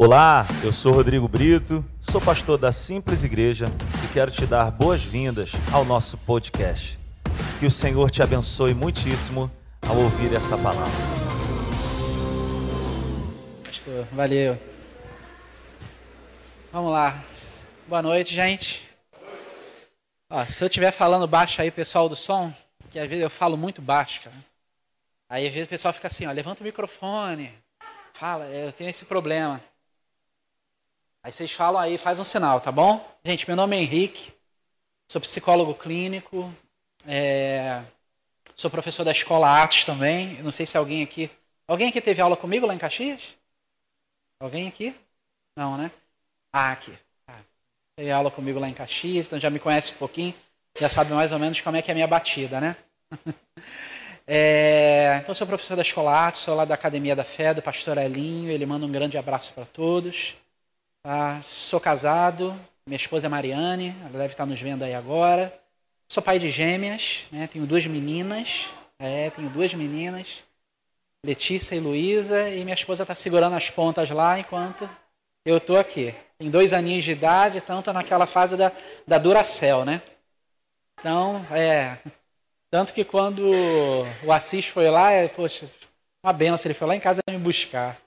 Olá, eu sou Rodrigo Brito, sou pastor da Simples Igreja e quero te dar boas-vindas ao nosso podcast. Que o Senhor te abençoe muitíssimo ao ouvir essa palavra. Pastor, valeu. Vamos lá. Boa noite, gente. Ó, se eu estiver falando baixo aí, pessoal do som, que às vezes eu falo muito baixo, cara. Aí às vezes o pessoal fica assim, ó, levanta o microfone, fala, eu tenho esse problema. Aí vocês falam aí, faz um sinal, tá bom? Gente, meu nome é Henrique, sou psicólogo clínico, é, sou professor da Escola Atos também. não sei se alguém aqui. Alguém aqui teve aula comigo lá em Caxias? Alguém aqui? Não, né? Ah, aqui. Ah, teve aula comigo lá em Caxias, então já me conhece um pouquinho, já sabe mais ou menos como é que é a minha batida, né? é, então, sou professor da Escola Atos, sou lá da Academia da Fé, do pastor Elinho, ele manda um grande abraço para todos. Ah, sou casado, minha esposa é Mariane, ela deve estar nos vendo aí agora. Sou pai de gêmeas, né? tenho duas meninas, é, tenho duas meninas, Letícia e Luísa, e minha esposa está segurando as pontas lá enquanto eu estou aqui. Tem dois aninhos de idade, tanto naquela fase da, da Duracell, né? Então, é. Tanto que quando o Assis foi lá, é, poxa, uma benção, ele foi lá em casa me buscar.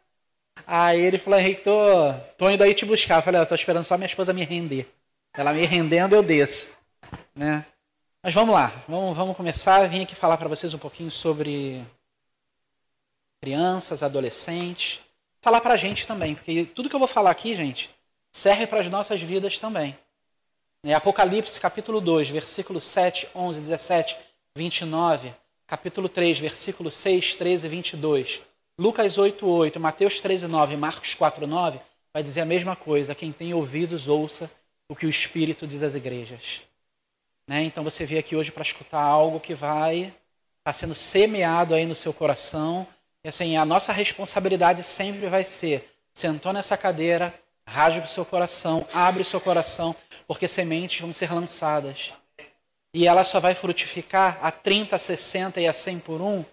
Aí ele falou, Henrique, tô, tô indo aí te buscar. Eu falei, eu tô esperando só minha esposa me render. Ela me rendendo, eu desço. Né? Mas vamos lá, vamos, vamos começar. Vim aqui falar para vocês um pouquinho sobre crianças, adolescentes. Falar para a gente também, porque tudo que eu vou falar aqui, gente, serve para as nossas vidas também. É Apocalipse, capítulo 2, versículo 7, 11, 17, 29. Capítulo 3, versículo 6, 13 e 22. Lucas 8, 8, Mateus 13, 9 Marcos 4, 9 vai dizer a mesma coisa. Quem tem ouvidos, ouça o que o Espírito diz às igrejas. Né? Então você veio aqui hoje para escutar algo que vai estar tá sendo semeado aí no seu coração. E assim, a nossa responsabilidade sempre vai ser: sentou nessa cadeira, rasga o seu coração, abre o seu coração, porque sementes vão ser lançadas. E ela só vai frutificar a 30, a 60 e a 100 por um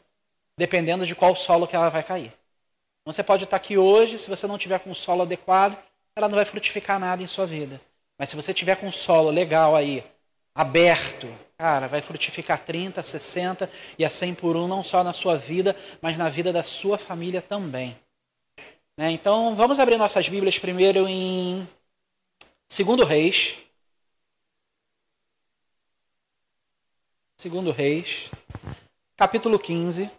dependendo de qual solo que ela vai cair. Então, você pode estar aqui hoje, se você não tiver com o solo adequado, ela não vai frutificar nada em sua vida. Mas se você tiver com um solo legal aí, aberto, cara, vai frutificar 30, 60 e a 100 por um, não só na sua vida, mas na vida da sua família também. Né? Então, vamos abrir nossas Bíblias primeiro em 2 Reis. Segundo Reis, capítulo 15.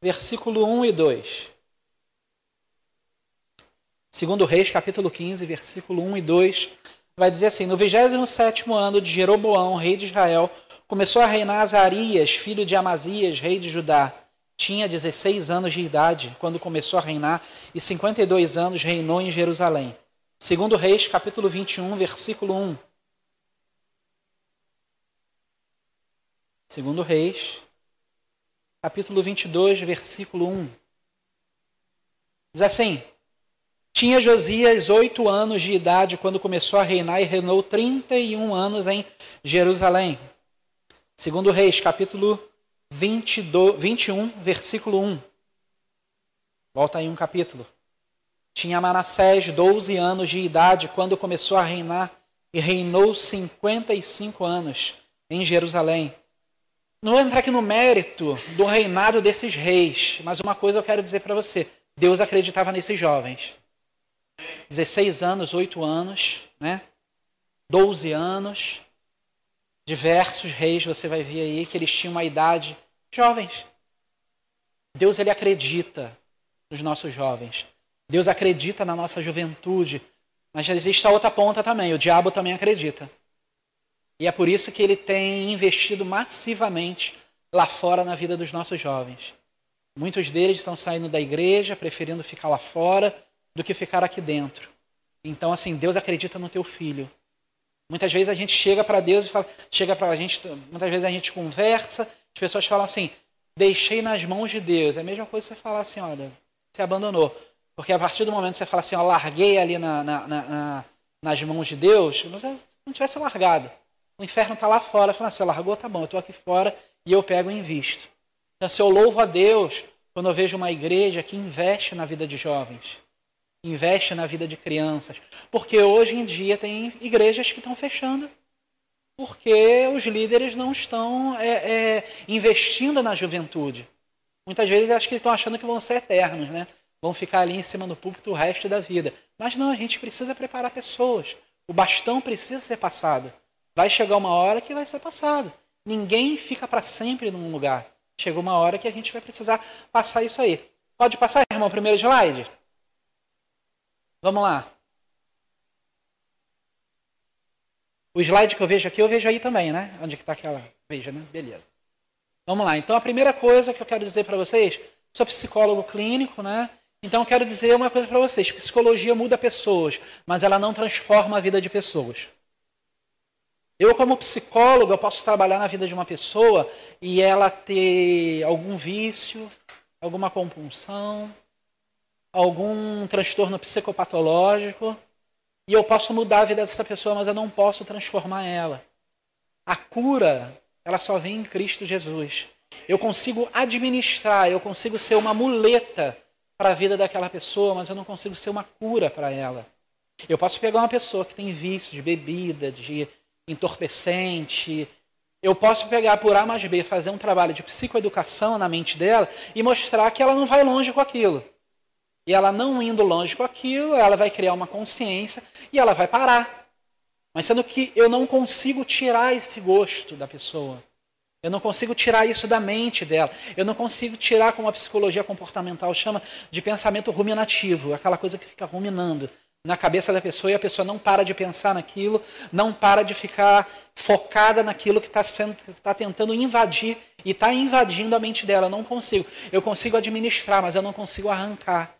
Versículo 1 e 2. Segundo Reis, capítulo 15, versículo 1 e 2, vai dizer assim: No 27 ano de Jeroboão, rei de Israel, começou a reinar Azarias, filho de Amazias, rei de Judá. Tinha 16 anos de idade quando começou a reinar e 52 anos reinou em Jerusalém. Segundo Reis, capítulo 21, versículo 1. Segundo Reis, capítulo 22, versículo 1. Diz assim: Tinha Josias oito anos de idade quando começou a reinar e reinou 31 anos em Jerusalém. Segundo Reis, capítulo 22, 21, versículo 1. Volta aí um capítulo. Tinha Manassés 12 anos de idade quando começou a reinar e reinou 55 anos em Jerusalém. Não vou entrar aqui no mérito do reinado desses reis, mas uma coisa eu quero dizer para você: Deus acreditava nesses jovens. 16 anos, 8 anos, né? 12 anos. Diversos reis você vai ver aí que eles tinham uma idade jovens. Deus ele acredita nos nossos jovens. Deus acredita na nossa juventude. Mas existe a outra ponta também. O diabo também acredita. E é por isso que ele tem investido massivamente lá fora na vida dos nossos jovens. Muitos deles estão saindo da igreja, preferindo ficar lá fora do que ficar aqui dentro. Então, assim, Deus acredita no teu filho. Muitas vezes a gente chega para Deus e fala, chega para a gente, muitas vezes a gente conversa, as pessoas falam assim, deixei nas mãos de Deus. É a mesma coisa você falar assim, olha, você abandonou. Porque a partir do momento que você fala assim, ó, larguei ali na, na, na, nas mãos de Deus, não tivesse largado. O inferno está lá fora, falando, você largou, tá bom, eu estou aqui fora e eu pego e invisto. Então, se eu louvo a Deus quando eu vejo uma igreja que investe na vida de jovens, investe na vida de crianças. Porque hoje em dia tem igrejas que estão fechando porque os líderes não estão é, é, investindo na juventude. Muitas vezes acho que estão achando que vão ser eternos, né? Vão ficar ali em cima do púlpito o resto da vida. Mas não, a gente precisa preparar pessoas. O bastão precisa ser passado. Vai chegar uma hora que vai ser passado. Ninguém fica para sempre num lugar. Chegou uma hora que a gente vai precisar passar isso aí. Pode passar, irmão, primeiro slide? Vamos lá. O slide que eu vejo aqui, eu vejo aí também, né? Onde que está aquela? Veja, né? Beleza. Vamos lá. Então, a primeira coisa que eu quero dizer para vocês, sou psicólogo clínico, né? Então, eu quero dizer uma coisa para vocês. Psicologia muda pessoas, mas ela não transforma a vida de pessoas. Eu, como psicólogo, eu posso trabalhar na vida de uma pessoa e ela ter algum vício, alguma compulsão, algum transtorno psicopatológico, e eu posso mudar a vida dessa pessoa, mas eu não posso transformar ela. A cura, ela só vem em Cristo Jesus. Eu consigo administrar, eu consigo ser uma muleta para a vida daquela pessoa, mas eu não consigo ser uma cura para ela. Eu posso pegar uma pessoa que tem vício de bebida, de entorpecente. Eu posso pegar por A mais B, fazer um trabalho de psicoeducação na mente dela e mostrar que ela não vai longe com aquilo. E ela não indo longe com aquilo, ela vai criar uma consciência e ela vai parar. Mas sendo que eu não consigo tirar esse gosto da pessoa. Eu não consigo tirar isso da mente dela. Eu não consigo tirar, como a psicologia comportamental chama, de pensamento ruminativo, aquela coisa que fica ruminando na cabeça da pessoa e a pessoa não para de pensar naquilo, não para de ficar focada naquilo que está está tentando invadir e está invadindo a mente dela. Eu não consigo. Eu consigo administrar, mas eu não consigo arrancar.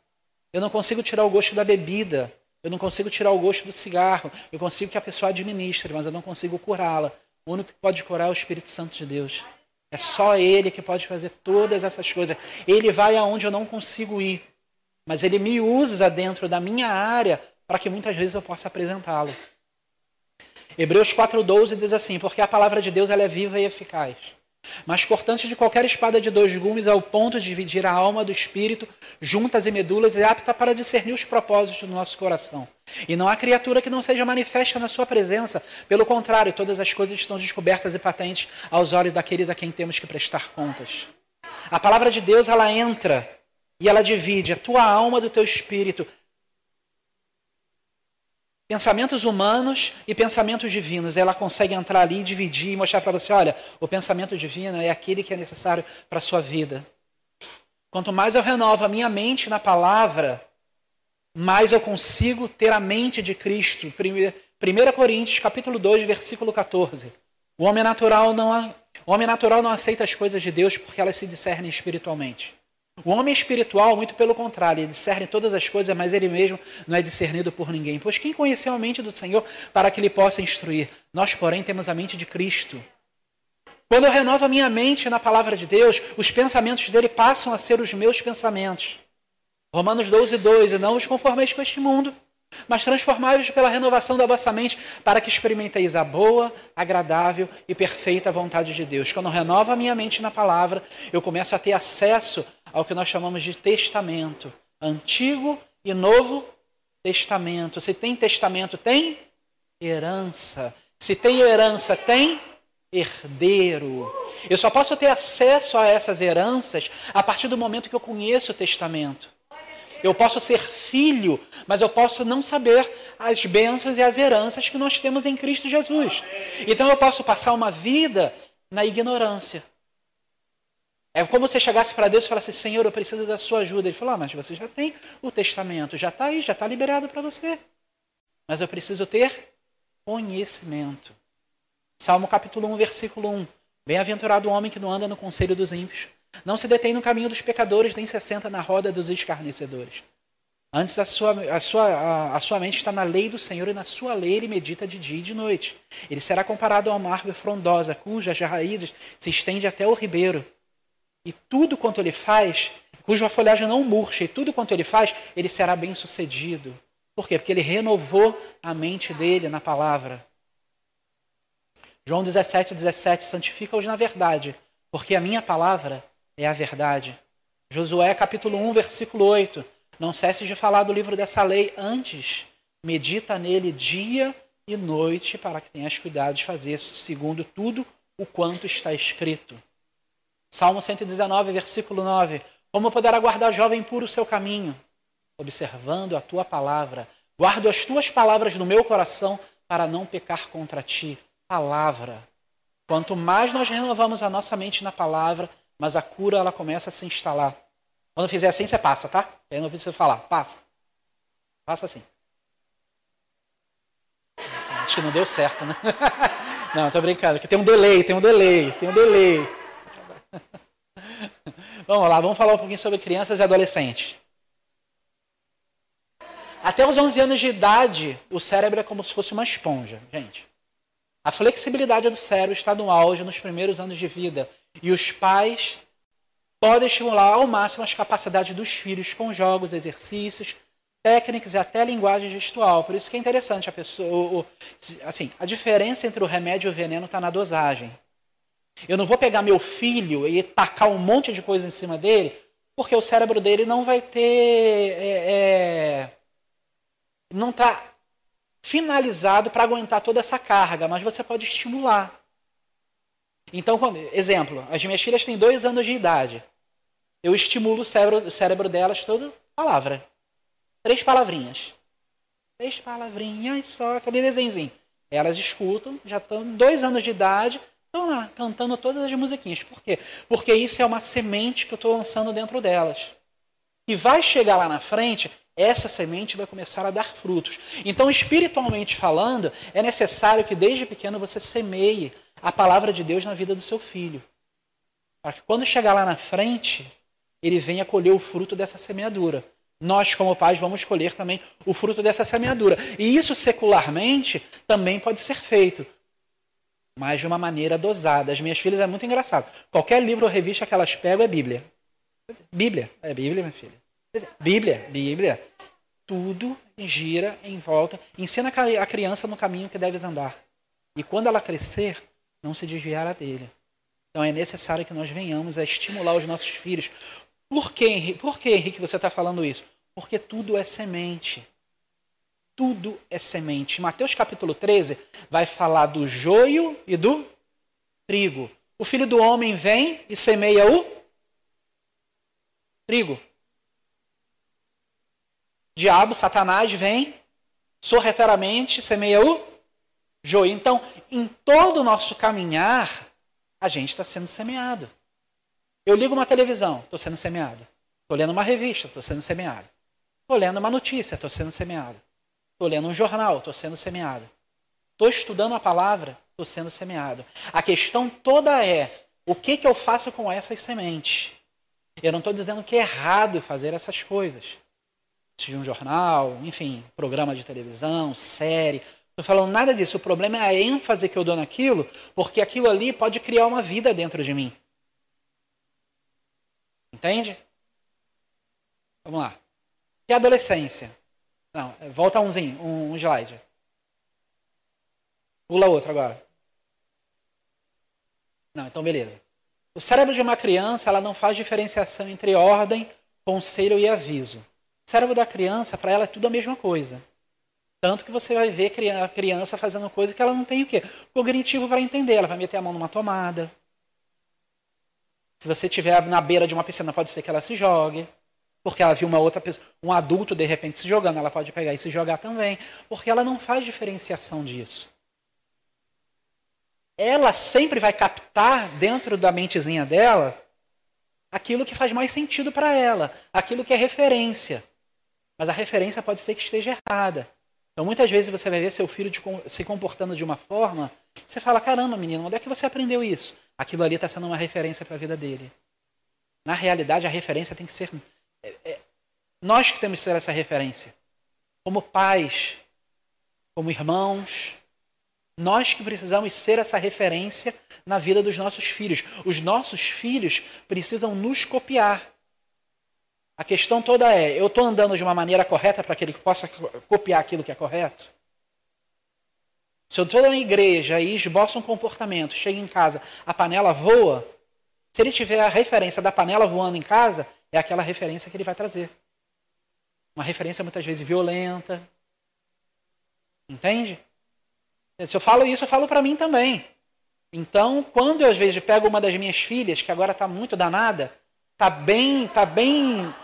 Eu não consigo tirar o gosto da bebida. Eu não consigo tirar o gosto do cigarro. Eu consigo que a pessoa administre, mas eu não consigo curá-la. O único que pode curar é o Espírito Santo de Deus. É só Ele que pode fazer todas essas coisas. Ele vai aonde eu não consigo ir. Mas Ele me usa dentro da minha área para que muitas vezes eu possa apresentá-lo. Hebreus 4,12 diz assim: Porque a palavra de Deus ela é viva e eficaz mas cortante de qualquer espada de dois gumes ao ponto de dividir a alma do espírito, juntas e medulas, e apta para discernir os propósitos do nosso coração. E não há criatura que não seja manifesta na sua presença, pelo contrário, todas as coisas estão descobertas e patentes aos olhos daqueles a quem temos que prestar contas. A palavra de Deus, ela entra e ela divide a tua alma do teu espírito, pensamentos humanos e pensamentos divinos. Ela consegue entrar ali, dividir e mostrar para você: olha, o pensamento divino é aquele que é necessário para a sua vida. Quanto mais eu renovo a minha mente na palavra, mais eu consigo ter a mente de Cristo. 1 Coríntios, capítulo 2, versículo 14. O homem natural não, o homem natural não aceita as coisas de Deus porque elas se discernem espiritualmente. O homem espiritual, muito pelo contrário, ele discerne todas as coisas, mas ele mesmo não é discernido por ninguém. Pois quem conheceu a mente do Senhor para que ele possa instruir? Nós, porém, temos a mente de Cristo. Quando eu renovo a minha mente na palavra de Deus, os pensamentos dele passam a ser os meus pensamentos. Romanos 12, 2. E não os conformeis com este mundo, mas transformai-vos pela renovação da vossa mente, para que experimenteis a boa, agradável e perfeita vontade de Deus. Quando eu renovo a minha mente na palavra, eu começo a ter acesso ao que nós chamamos de testamento. Antigo e Novo Testamento. Se tem testamento, tem herança. Se tem herança, tem herdeiro. Eu só posso ter acesso a essas heranças a partir do momento que eu conheço o testamento. Eu posso ser filho, mas eu posso não saber as bênçãos e as heranças que nós temos em Cristo Jesus. Então eu posso passar uma vida na ignorância. É como se chegasse para Deus e falasse: Senhor, eu preciso da sua ajuda. Ele falou: ah, Mas você já tem o testamento, já está aí, já está liberado para você. Mas eu preciso ter conhecimento. Salmo capítulo 1, versículo 1. Bem-aventurado o homem que não anda no conselho dos ímpios, não se detém no caminho dos pecadores, nem se assenta na roda dos escarnecedores. Antes, a sua, a, sua, a, a sua mente está na lei do Senhor e na sua lei ele medita de dia e de noite. Ele será comparado a uma árvore frondosa, cujas raízes se estende até o ribeiro e tudo quanto ele faz, cuja folhagem não murcha, e tudo quanto ele faz, ele será bem sucedido. Por quê? Porque ele renovou a mente dele na palavra. João 17, 17, santifica-os na verdade, porque a minha palavra é a verdade. Josué capítulo 1, versículo 8. Não cesse de falar do livro dessa lei antes. Medita nele dia e noite para que tenhas cuidado de fazer segundo tudo o quanto está escrito. Salmo 119, versículo 9. Como poderá guardar jovem puro o seu caminho? Observando a tua palavra. Guardo as tuas palavras no meu coração para não pecar contra ti. Palavra. Quanto mais nós renovamos a nossa mente na palavra, mas a cura ela começa a se instalar. Quando fizer assim, você passa, tá? Eu não precisa falar, passa. Passa assim. Acho que não deu certo, né? Não, tô brincando, que tem um delay, tem um delay, tem um delay. Vamos lá, vamos falar um pouquinho sobre crianças e adolescentes. Até os 11 anos de idade, o cérebro é como se fosse uma esponja, gente. A flexibilidade do cérebro está no auge nos primeiros anos de vida. E os pais podem estimular ao máximo as capacidades dos filhos com jogos, exercícios, técnicas e até linguagem gestual. Por isso que é interessante a pessoa. assim, a diferença entre o remédio e o veneno está na dosagem. Eu não vou pegar meu filho e tacar um monte de coisa em cima dele, porque o cérebro dele não vai ter. É, é, não está finalizado para aguentar toda essa carga, mas você pode estimular. Então, quando, exemplo, as minhas filhas têm dois anos de idade. Eu estimulo o cérebro, o cérebro delas toda palavra. Três palavrinhas. Três palavrinhas só, aquele desenhozinho. Elas escutam, já estão dois anos de idade, estão lá cantando todas as musiquinhas. Por quê? Porque isso é uma semente que eu estou lançando dentro delas. E vai chegar lá na frente, essa semente vai começar a dar frutos. Então, espiritualmente falando, é necessário que desde pequeno você semeie a palavra de Deus na vida do seu filho. Para que quando chegar lá na frente, ele venha colher o fruto dessa semeadura. Nós, como pais, vamos colher também o fruto dessa semeadura. E isso secularmente também pode ser feito, mas de uma maneira dosada. As minhas filhas é muito engraçado. Qualquer livro ou revista que elas pegam é Bíblia. Bíblia, é Bíblia, minha filha. Bíblia, Bíblia. Tudo gira em volta. Ensina a criança no caminho que deve andar. E quando ela crescer, não se desviará dele. Então é necessário que nós venhamos a estimular os nossos filhos. Por que, Henrique, Por que, Henrique, você está falando isso? Porque tudo é semente. Tudo é semente. Mateus capítulo 13 vai falar do joio e do trigo. O filho do homem vem e semeia o trigo. Diabo, Satanás vem sorrateiramente semeia o joio. Então, em todo o nosso caminhar, a gente está sendo semeado. Eu ligo uma televisão, estou sendo semeado. Estou lendo uma revista, estou sendo semeado. Estou lendo uma notícia, estou sendo semeado. Estou lendo um jornal, estou sendo semeado. Estou estudando a palavra, estou sendo semeado. A questão toda é: o que, que eu faço com essas sementes? Eu não estou dizendo que é errado fazer essas coisas. Seja um jornal, enfim, programa de televisão, série, Estou falando nada disso. O problema é a ênfase que eu dou naquilo, porque aquilo ali pode criar uma vida dentro de mim. Entende? Vamos lá. E a adolescência? Não, é, volta umzinho, um, um slide. Pula outro agora. Não, então beleza. O cérebro de uma criança ela não faz diferenciação entre ordem, conselho e aviso. O cérebro da criança, para ela, é tudo a mesma coisa. Tanto que você vai ver a criança fazendo coisa que ela não tem o quê? Cognitivo para entender. Ela vai meter a mão numa tomada. Se você estiver na beira de uma piscina, pode ser que ela se jogue. Porque ela viu uma outra pessoa, um adulto de repente se jogando, ela pode pegar e se jogar também. Porque ela não faz diferenciação disso. Ela sempre vai captar dentro da mentezinha dela aquilo que faz mais sentido para ela, aquilo que é referência. Mas a referência pode ser que esteja errada. Então, muitas vezes você vai ver seu filho de, se comportando de uma forma, você fala: caramba, menino, onde é que você aprendeu isso? Aquilo ali está sendo uma referência para a vida dele. Na realidade, a referência tem que ser. É, é, nós que temos que ser essa referência. Como pais, como irmãos, nós que precisamos ser essa referência na vida dos nossos filhos. Os nossos filhos precisam nos copiar. A questão toda é: eu estou andando de uma maneira correta para que ele possa copiar aquilo que é correto? Se eu estou na igreja e esboço um comportamento, chego em casa, a panela voa, Se ele tiver a referência da panela voando em casa, é aquela referência que ele vai trazer. Uma referência muitas vezes violenta. Entende? Se eu falo isso, eu falo para mim também. Então, quando eu às vezes pego uma das minhas filhas, que agora está muito danada, tá bem, tá bem,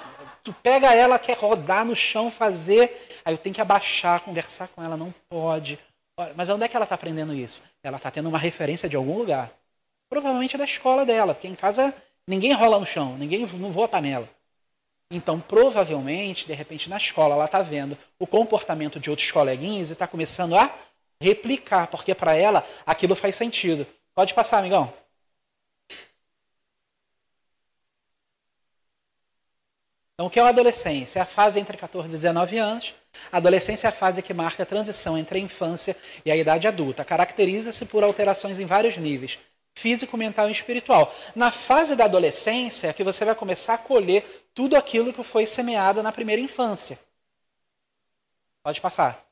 tu pega ela, quer rodar no chão, fazer, aí eu tenho que abaixar, conversar com ela, não pode. Mas onde é que ela está aprendendo isso? Ela está tendo uma referência de algum lugar. Provavelmente da escola dela, porque em casa ninguém rola no chão, ninguém não voa panela. Então, provavelmente, de repente, na escola, ela está vendo o comportamento de outros coleguinhas e está começando a replicar, porque para ela aquilo faz sentido. Pode passar, amigão. Então, o que é a adolescência? É a fase entre 14 e 19 anos. A adolescência é a fase que marca a transição entre a infância e a idade adulta. Caracteriza-se por alterações em vários níveis, físico, mental e espiritual. Na fase da adolescência é que você vai começar a colher tudo aquilo que foi semeado na primeira infância. Pode passar.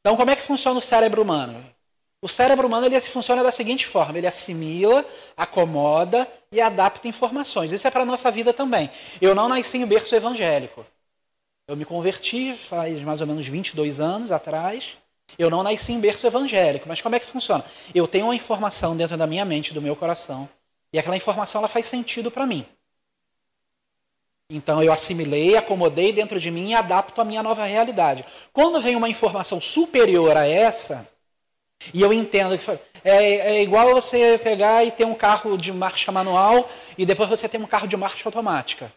Então, como é que funciona o cérebro humano? O cérebro humano ele funciona da seguinte forma: ele assimila, acomoda e adapta informações. Isso é para a nossa vida também. Eu não nasci em berço evangélico. Eu me converti faz mais ou menos 22 anos atrás. Eu não nasci em berço evangélico, mas como é que funciona? Eu tenho uma informação dentro da minha mente, do meu coração, e aquela informação ela faz sentido para mim. Então eu assimilei, acomodei dentro de mim e adapto a minha nova realidade. Quando vem uma informação superior a essa, e eu entendo que é, é igual você pegar e ter um carro de marcha manual e depois você ter um carro de marcha automática.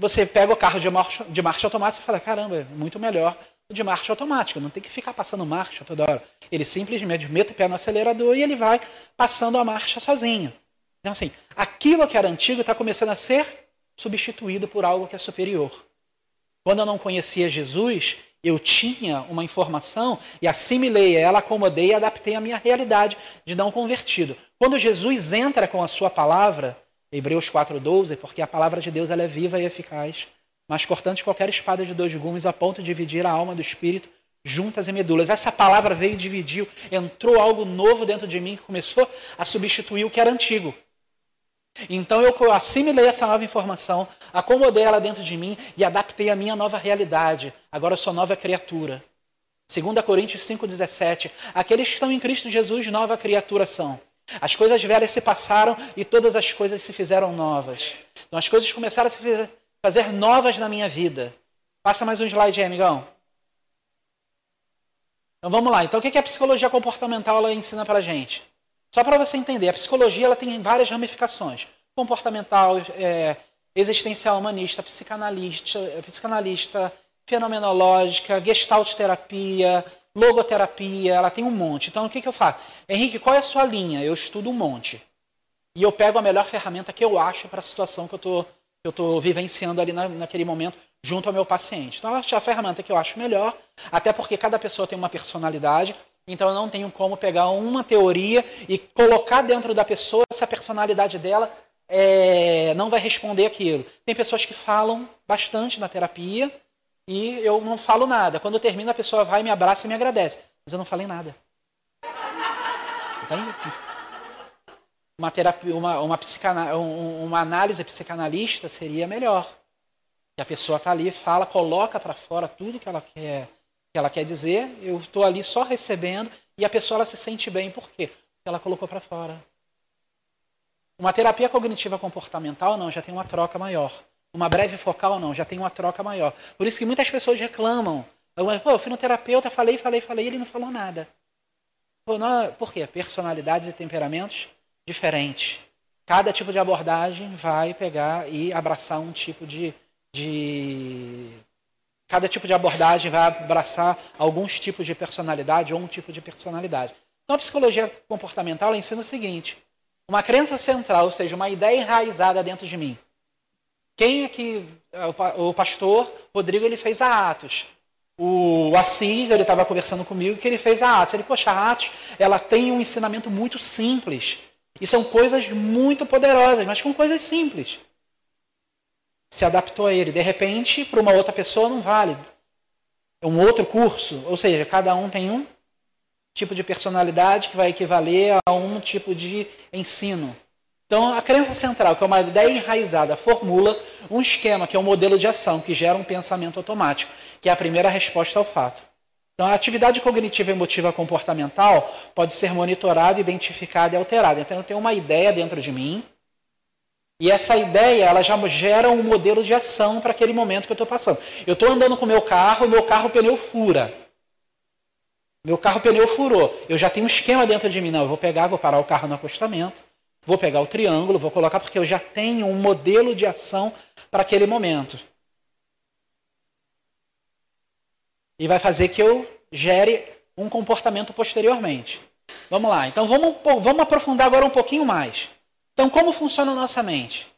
Você pega o carro de marcha, de marcha automática e fala: caramba, é muito melhor de marcha automática, não tem que ficar passando marcha toda hora. Ele simplesmente mete o pé no acelerador e ele vai passando a marcha sozinho. Então, assim, aquilo que era antigo está começando a ser substituído por algo que é superior. Quando eu não conhecia Jesus, eu tinha uma informação e assimilei ela, acomodei e adaptei à minha realidade de não convertido. Quando Jesus entra com a sua palavra, Hebreus 4:12, porque a palavra de Deus ela é viva e eficaz, mais cortante qualquer espada de dois gumes, a ponto de dividir a alma do espírito, juntas e medulas. Essa palavra veio e dividiu, entrou algo novo dentro de mim que começou a substituir o que era antigo. Então eu assimilei essa nova informação, acomodei ela dentro de mim e adaptei a minha nova realidade. Agora eu sou nova criatura. 2 Coríntios 5,17. Aqueles que estão em Cristo Jesus, nova criatura são. As coisas velhas se passaram e todas as coisas se fizeram novas. Então as coisas começaram a se fazer novas na minha vida. Passa mais um slide aí, amigão. Então vamos lá. Então o que a psicologia comportamental ela ensina para a gente? Só para você entender, a psicologia ela tem várias ramificações: comportamental, é, existencial humanista, psicanalista, psicanalista, fenomenológica, gestalt terapia, logoterapia, ela tem um monte. Então o que, que eu faço? Henrique, qual é a sua linha? Eu estudo um monte. E eu pego a melhor ferramenta que eu acho para a situação que eu estou vivenciando ali na, naquele momento junto ao meu paciente. Então, a ferramenta que eu acho melhor, até porque cada pessoa tem uma personalidade, então eu não tenho como pegar uma teoria e colocar dentro da pessoa essa personalidade dela é, não vai responder aquilo. Tem pessoas que falam bastante na terapia e eu não falo nada. Quando termina, a pessoa vai, me abraça e me agradece. Mas eu não falei nada. Entende? Uma, terapia, uma, uma, uma análise psicanalista seria melhor. Que a pessoa está ali, fala, coloca para fora tudo que ela quer que ela quer dizer, eu estou ali só recebendo e a pessoa ela se sente bem. Por quê? Porque ela colocou para fora. Uma terapia cognitiva comportamental, não, já tem uma troca maior. Uma breve focal, não, já tem uma troca maior. Por isso que muitas pessoas reclamam. Pô, eu fui no terapeuta, falei, falei, falei, ele não falou nada. Pô, não, por quê? Personalidades e temperamentos diferentes. Cada tipo de abordagem vai pegar e abraçar um tipo de, de Cada tipo de abordagem vai abraçar alguns tipos de personalidade ou um tipo de personalidade. Então, a psicologia comportamental ensina o seguinte: uma crença central, ou seja, uma ideia enraizada dentro de mim. Quem é que o pastor Rodrigo ele fez a Atos? O Assis ele estava conversando comigo que ele fez a Atos. Ele poxa, a Atos ela tem um ensinamento muito simples e são coisas muito poderosas, mas com coisas simples se adaptou a ele. De repente, para uma outra pessoa não vale. É um outro curso, ou seja, cada um tem um tipo de personalidade que vai equivaler a um tipo de ensino. Então, a crença central, que é uma ideia enraizada, formula um esquema, que é um modelo de ação, que gera um pensamento automático, que é a primeira resposta ao fato. Então, a atividade cognitiva emotiva comportamental pode ser monitorada, identificada e alterada. Então, eu tenho uma ideia dentro de mim, e essa ideia ela já gera um modelo de ação para aquele momento que eu estou passando. Eu estou andando com o meu carro, meu carro pneu fura. Meu carro pneu furou. Eu já tenho um esquema dentro de mim. Não, eu vou pegar, vou parar o carro no acostamento, vou pegar o triângulo, vou colocar, porque eu já tenho um modelo de ação para aquele momento. E vai fazer que eu gere um comportamento posteriormente. Vamos lá. Então vamos, vamos aprofundar agora um pouquinho mais. Então, como funciona a nossa mente?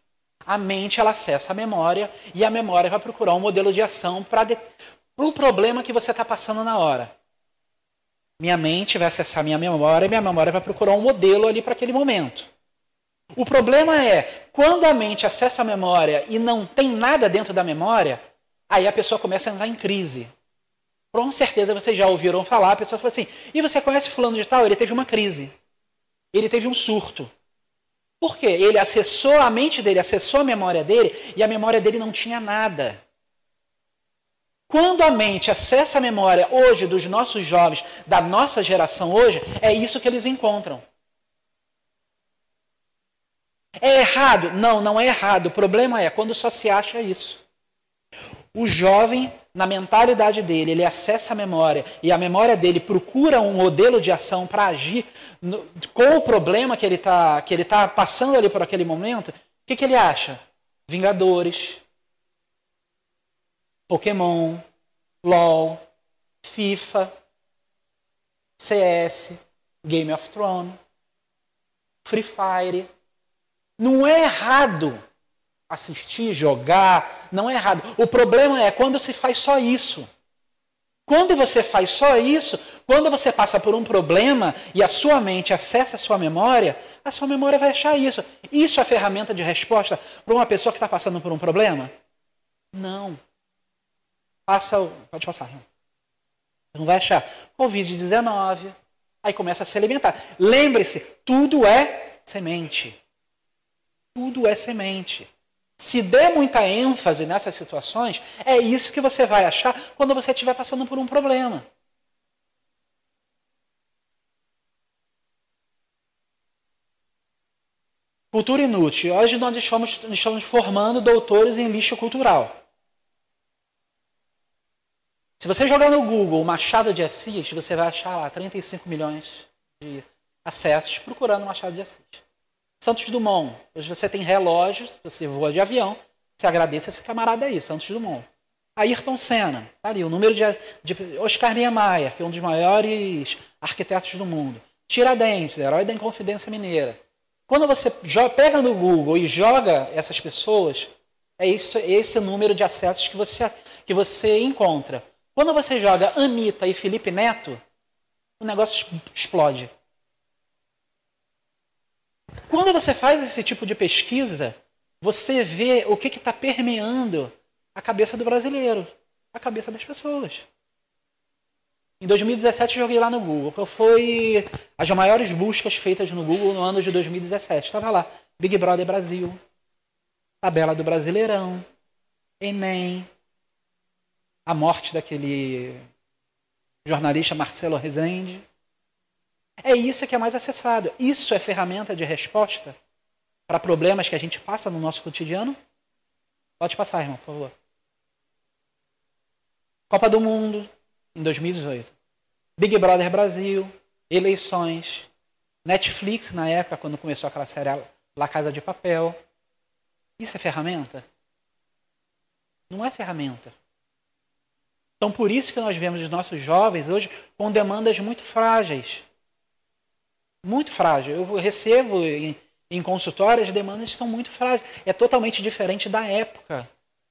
A mente ela acessa a memória e a memória vai procurar um modelo de ação para o problema que você está passando na hora. Minha mente vai acessar minha memória e minha memória vai procurar um modelo ali para aquele momento. O problema é, quando a mente acessa a memória e não tem nada dentro da memória, aí a pessoa começa a entrar em crise. Com certeza vocês já ouviram falar, a pessoa fala assim, e você conhece fulano de tal? Ele teve uma crise. Ele teve um surto. Por quê? Ele acessou a mente dele, acessou a memória dele e a memória dele não tinha nada. Quando a mente acessa a memória hoje dos nossos jovens, da nossa geração hoje, é isso que eles encontram. É errado? Não, não é errado. O problema é quando só se acha isso. O jovem na mentalidade dele, ele acessa a memória e a memória dele procura um modelo de ação para agir no, com o problema que ele está que ele tá passando ali por aquele momento, o que, que ele acha? Vingadores, Pokémon, LOL, FIFA, CS, Game of Thrones, Free Fire. Não é errado assistir, jogar, não é errado. O problema é quando se faz só isso. Quando você faz só isso, quando você passa por um problema e a sua mente acessa a sua memória, a sua memória vai achar isso. Isso é ferramenta de resposta para uma pessoa que está passando por um problema? Não. Passa, pode passar. Não vai achar Covid-19, aí começa a se alimentar. Lembre-se, tudo é semente. Tudo é semente. Se der muita ênfase nessas situações, é isso que você vai achar quando você estiver passando por um problema. Cultura inútil. Hoje nós estamos, estamos formando doutores em lixo cultural. Se você jogar no Google Machado de Assis, você vai achar lá 35 milhões de acessos procurando Machado de Assis. Santos Dumont. Hoje você tem relógio, você voa de avião, você agradece esse camarada aí, Santos Dumont. Ayrton Senna, tá ali, o número de, de Oscar Niemeyer, que é um dos maiores arquitetos do mundo. Tiradentes, herói da Inconfidência Mineira. Quando você pega no Google e joga essas pessoas, é isso, é esse número de acessos que você, que você encontra. Quando você joga Anitta e Felipe Neto, o negócio explode. Quando você faz esse tipo de pesquisa, você vê o que está permeando a cabeça do brasileiro, a cabeça das pessoas. Em 2017 joguei lá no Google, qual foi as maiores buscas feitas no Google no ano de 2017. Estava lá, Big Brother Brasil, tabela do Brasileirão, Enem, a morte daquele jornalista Marcelo Rezende. É isso que é mais acessado. Isso é ferramenta de resposta para problemas que a gente passa no nosso cotidiano? Pode passar, irmão, por favor. Copa do Mundo, em 2018. Big Brother Brasil, eleições. Netflix, na época, quando começou aquela série La Casa de Papel. Isso é ferramenta? Não é ferramenta. Então, por isso que nós vemos os nossos jovens hoje com demandas muito frágeis muito frágil. Eu recebo em, em consultório, as demandas são muito frágeis. É totalmente diferente da época.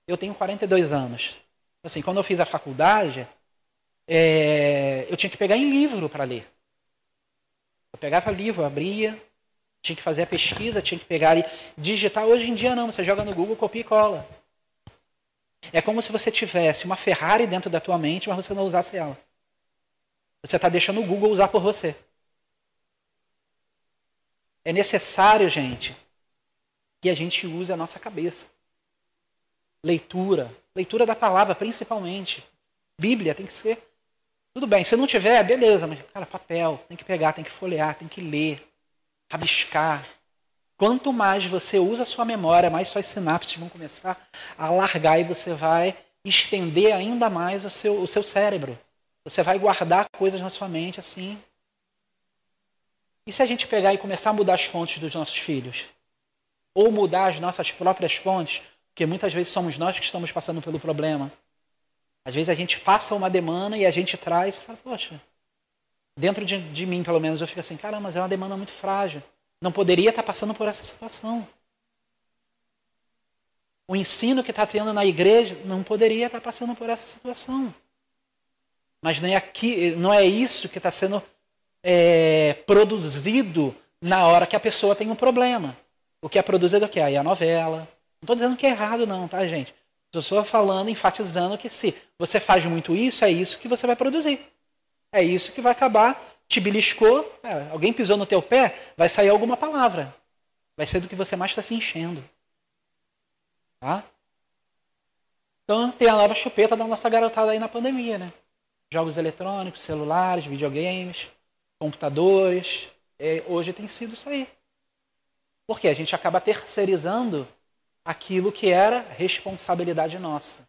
Eu tenho 42 anos. Assim, quando eu fiz a faculdade, é, eu tinha que pegar em livro para ler. Eu pegava livro, abria, tinha que fazer a pesquisa, tinha que pegar e digitar. Hoje em dia não, você joga no Google, copia e cola. É como se você tivesse uma Ferrari dentro da tua mente, mas você não usasse ela. Você está deixando o Google usar por você. É necessário, gente, que a gente use a nossa cabeça. Leitura, leitura da palavra, principalmente. Bíblia tem que ser. Tudo bem, se não tiver, beleza, mas, cara, papel, tem que pegar, tem que folhear, tem que ler, rabiscar. Quanto mais você usa a sua memória, mais suas sinapses vão começar a alargar e você vai estender ainda mais o seu, o seu cérebro. Você vai guardar coisas na sua mente assim. E se a gente pegar e começar a mudar as fontes dos nossos filhos? Ou mudar as nossas próprias fontes? Porque muitas vezes somos nós que estamos passando pelo problema. Às vezes a gente passa uma demanda e a gente traz e fala, poxa, dentro de, de mim pelo menos eu fico assim, caramba, mas é uma demanda muito frágil. Não poderia estar passando por essa situação. O ensino que está tendo na igreja não poderia estar passando por essa situação. Mas não é, aqui, não é isso que está sendo é, produzido na hora que a pessoa tem um problema. O que é produzido aqui? Aí a novela. Não estou dizendo que é errado, não, tá, gente? Estou só falando, enfatizando que se você faz muito isso, é isso que você vai produzir. É isso que vai acabar, te beliscou, é, alguém pisou no teu pé, vai sair alguma palavra. Vai ser do que você mais está se enchendo. Tá? Então tem a nova chupeta da nossa garotada aí na pandemia, né? Jogos eletrônicos, celulares, videogames, computadores. É, hoje tem sido isso aí. Porque a gente acaba terceirizando aquilo que era responsabilidade nossa.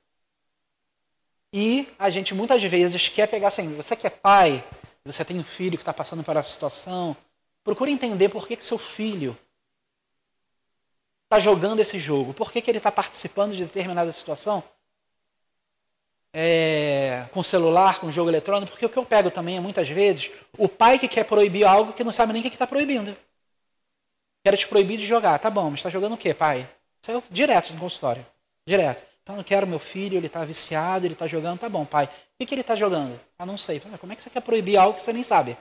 E a gente muitas vezes quer pegar assim, você que é pai, você tem um filho que está passando por essa situação, procure entender por que, que seu filho está jogando esse jogo, por que, que ele está participando de determinada situação, é, com celular, com jogo eletrônico, porque o que eu pego também é muitas vezes o pai que quer proibir algo que não sabe nem o que está proibindo. Quero te proibir de jogar. Tá bom, mas está jogando o quê, pai? Isso é direto no consultório. Direto. Então, eu quero meu filho, ele está viciado, ele está jogando. Tá bom, pai. O que, que ele está jogando? Ah, não sei. Como é que você quer proibir algo que você nem sabe?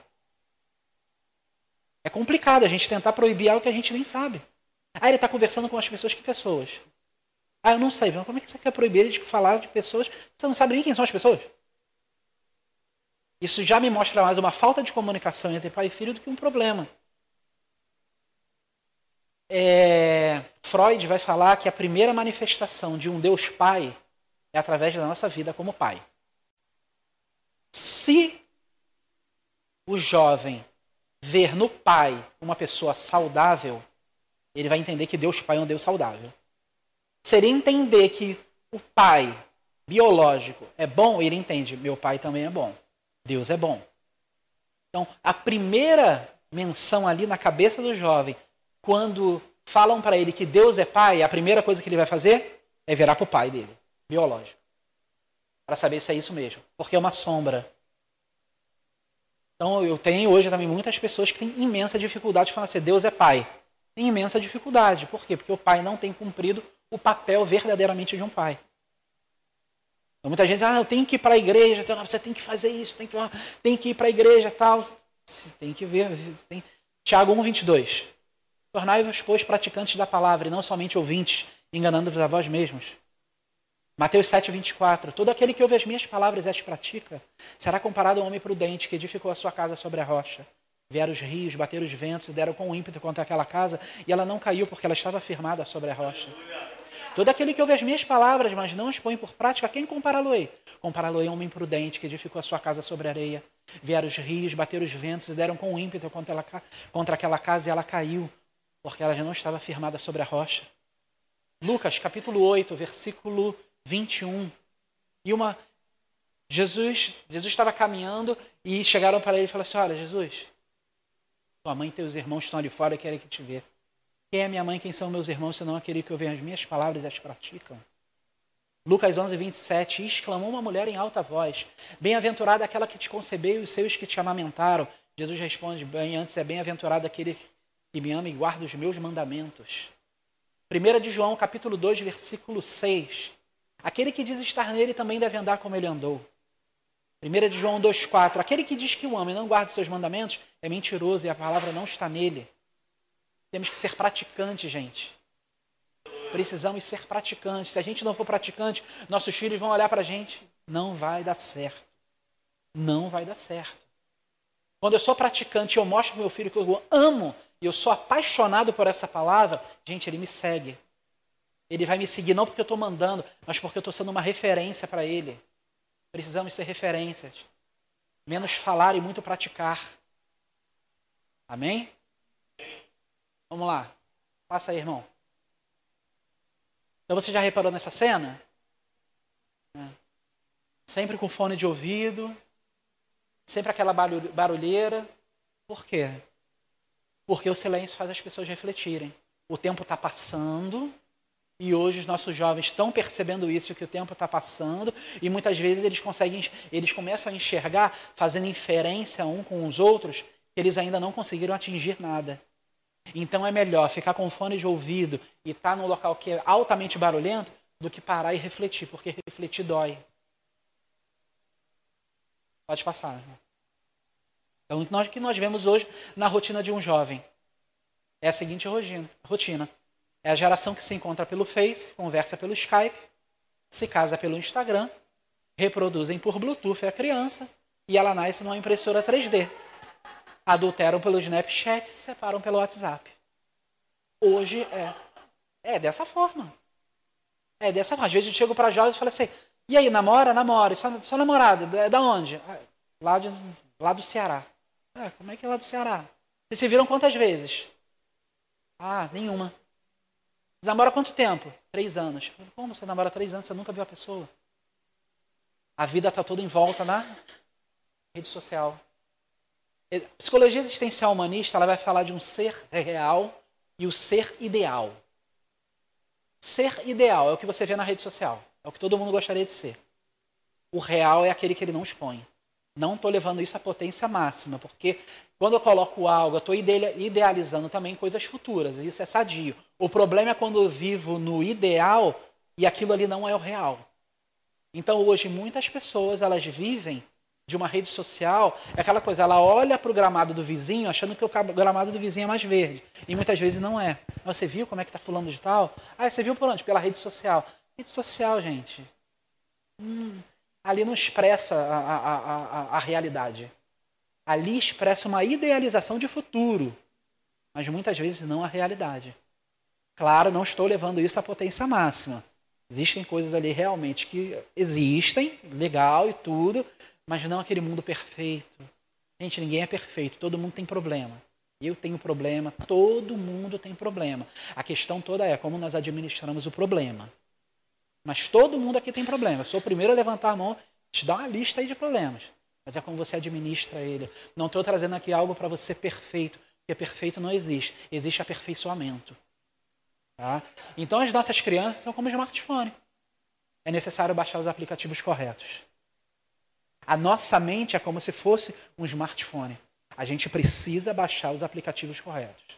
É complicado a gente tentar proibir algo que a gente nem sabe. Ah, ele está conversando com as pessoas. Que pessoas? Ah, eu não sei. Como é que você quer proibir ele de falar de pessoas você não sabe nem quem são as pessoas? Isso já me mostra mais uma falta de comunicação entre pai e filho do que um problema. É, Freud vai falar que a primeira manifestação de um Deus Pai é através da nossa vida como pai. Se o jovem ver no pai uma pessoa saudável, ele vai entender que Deus Pai é um Deus saudável. Se ele entender que o pai biológico é bom, ele entende, meu pai também é bom. Deus é bom. Então, a primeira menção ali na cabeça do jovem, quando falam para ele que Deus é pai, a primeira coisa que ele vai fazer é virar para o pai dele, biológico. Para saber se é isso mesmo. Porque é uma sombra. Então, eu tenho hoje também muitas pessoas que têm imensa dificuldade de falar assim: Deus é pai. Tem imensa dificuldade. Por quê? Porque o pai não tem cumprido o papel verdadeiramente de um pai. Então, muita gente diz, ah, eu tenho que ir para a igreja, então, você tem que fazer isso, tem que, tem que ir para a igreja tal. Você tem que ver. Tem... Tiago 1, 22. Tornai-vos, pois, praticantes da palavra e não somente ouvintes, enganando-vos a vós mesmos. Mateus 7, 24. Todo aquele que ouve as minhas palavras e as pratica será comparado a um homem prudente que edificou a sua casa sobre a rocha. Vieram os rios, bateram os ventos e deram com ímpeto contra aquela casa e ela não caiu porque ela estava firmada sobre a rocha. Todo aquele que ouve as minhas palavras, mas não as põe por prática, quem compará-lo-ei? Compará-lo-ei a um homem prudente que edificou a sua casa sobre a areia. Vieram os rios, bateram os ventos e deram com ímpeto contra, ela, contra aquela casa e ela caiu porque ela já não estava firmada sobre a rocha. Lucas capítulo 8, versículo 21. E uma Jesus, Jesus estava caminhando e chegaram para ele e falaram assim: "Olha, Jesus, tua mãe e teus irmãos estão ali fora e querem que te ver. Quem é minha mãe, quem são meus irmãos, senão aquele que ouve as minhas palavras e as praticam?" Lucas 11, 27, exclamou uma mulher em alta voz: Bem-aventurada aquela que te concebeu e os seus que te amamentaram. Jesus responde: Bem, antes é bem-aventurado aquele que me ama e guarda os meus mandamentos. 1 de João, capítulo 2, versículo 6. Aquele que diz estar nele também deve andar como ele andou. 1 de João 2,4. Aquele que diz que o ama e não guarda os seus mandamentos é mentiroso e a palavra não está nele. Temos que ser praticantes, gente. Precisamos ser praticantes. Se a gente não for praticante, nossos filhos vão olhar para a gente. Não vai dar certo. Não vai dar certo. Quando eu sou praticante eu mostro para meu filho que eu amo e eu sou apaixonado por essa palavra, gente, ele me segue. Ele vai me seguir não porque eu estou mandando, mas porque eu estou sendo uma referência para ele. Precisamos ser referências. Menos falar e muito praticar. Amém? Vamos lá. Passa aí, irmão. Então você já reparou nessa cena? É. Sempre com fone de ouvido, sempre aquela barulheira. Por quê? Porque o silêncio faz as pessoas refletirem. O tempo está passando e hoje os nossos jovens estão percebendo isso, que o tempo está passando, e muitas vezes eles conseguem, eles começam a enxergar, fazendo inferência um com os outros, que eles ainda não conseguiram atingir nada. Então é melhor ficar com fone de ouvido e estar tá num local que é altamente barulhento do que parar e refletir, porque refletir dói. Pode passar. Então, o que nós vemos hoje na rotina de um jovem é a seguinte rotina. É a geração que se encontra pelo Face, conversa pelo Skype, se casa pelo Instagram, reproduzem por Bluetooth a criança e ela nasce numa impressora 3D adulteram pelo Snapchat e se separam pelo WhatsApp. Hoje é. É dessa forma. É dessa forma. Às vezes eu chego para jovens e falo assim: e aí, namora? Namora. Sua, sua namorada, é da onde? Ah, lá, de, lá do Ceará. Ah, como é que é lá do Ceará? Vocês se viram quantas vezes? Ah, nenhuma. Você namora quanto tempo? Três anos. Como você namora três anos? Você nunca viu a pessoa? A vida está toda em volta na rede social. Psicologia existencial humanista ela vai falar de um ser real e o ser ideal. Ser ideal é o que você vê na rede social. É o que todo mundo gostaria de ser. O real é aquele que ele não expõe. Não estou levando isso à potência máxima, porque quando eu coloco algo, eu estou idealizando também coisas futuras. Isso é sadio. O problema é quando eu vivo no ideal e aquilo ali não é o real. Então hoje muitas pessoas elas vivem de uma rede social é aquela coisa, ela olha para o gramado do vizinho achando que o gramado do vizinho é mais verde. E muitas vezes não é. Você viu como é que está fulano de tal? Ah, você viu por onde? Pela rede social. Rede social, gente. Hum, ali não expressa a, a, a, a realidade. Ali expressa uma idealização de futuro. Mas muitas vezes não a realidade. Claro, não estou levando isso à potência máxima. Existem coisas ali realmente que existem, legal e tudo, mas não aquele mundo perfeito. Gente, ninguém é perfeito, todo mundo tem problema. Eu tenho problema, todo mundo tem problema. A questão toda é como nós administramos o problema. Mas todo mundo aqui tem problema. Eu sou o primeiro a levantar a mão, te dar uma lista aí de problemas. Mas é como você administra ele. Não estou trazendo aqui algo para você perfeito, porque perfeito não existe. Existe aperfeiçoamento. Tá? Então as nossas crianças são como smartphone. É necessário baixar os aplicativos corretos. A nossa mente é como se fosse um smartphone. A gente precisa baixar os aplicativos corretos.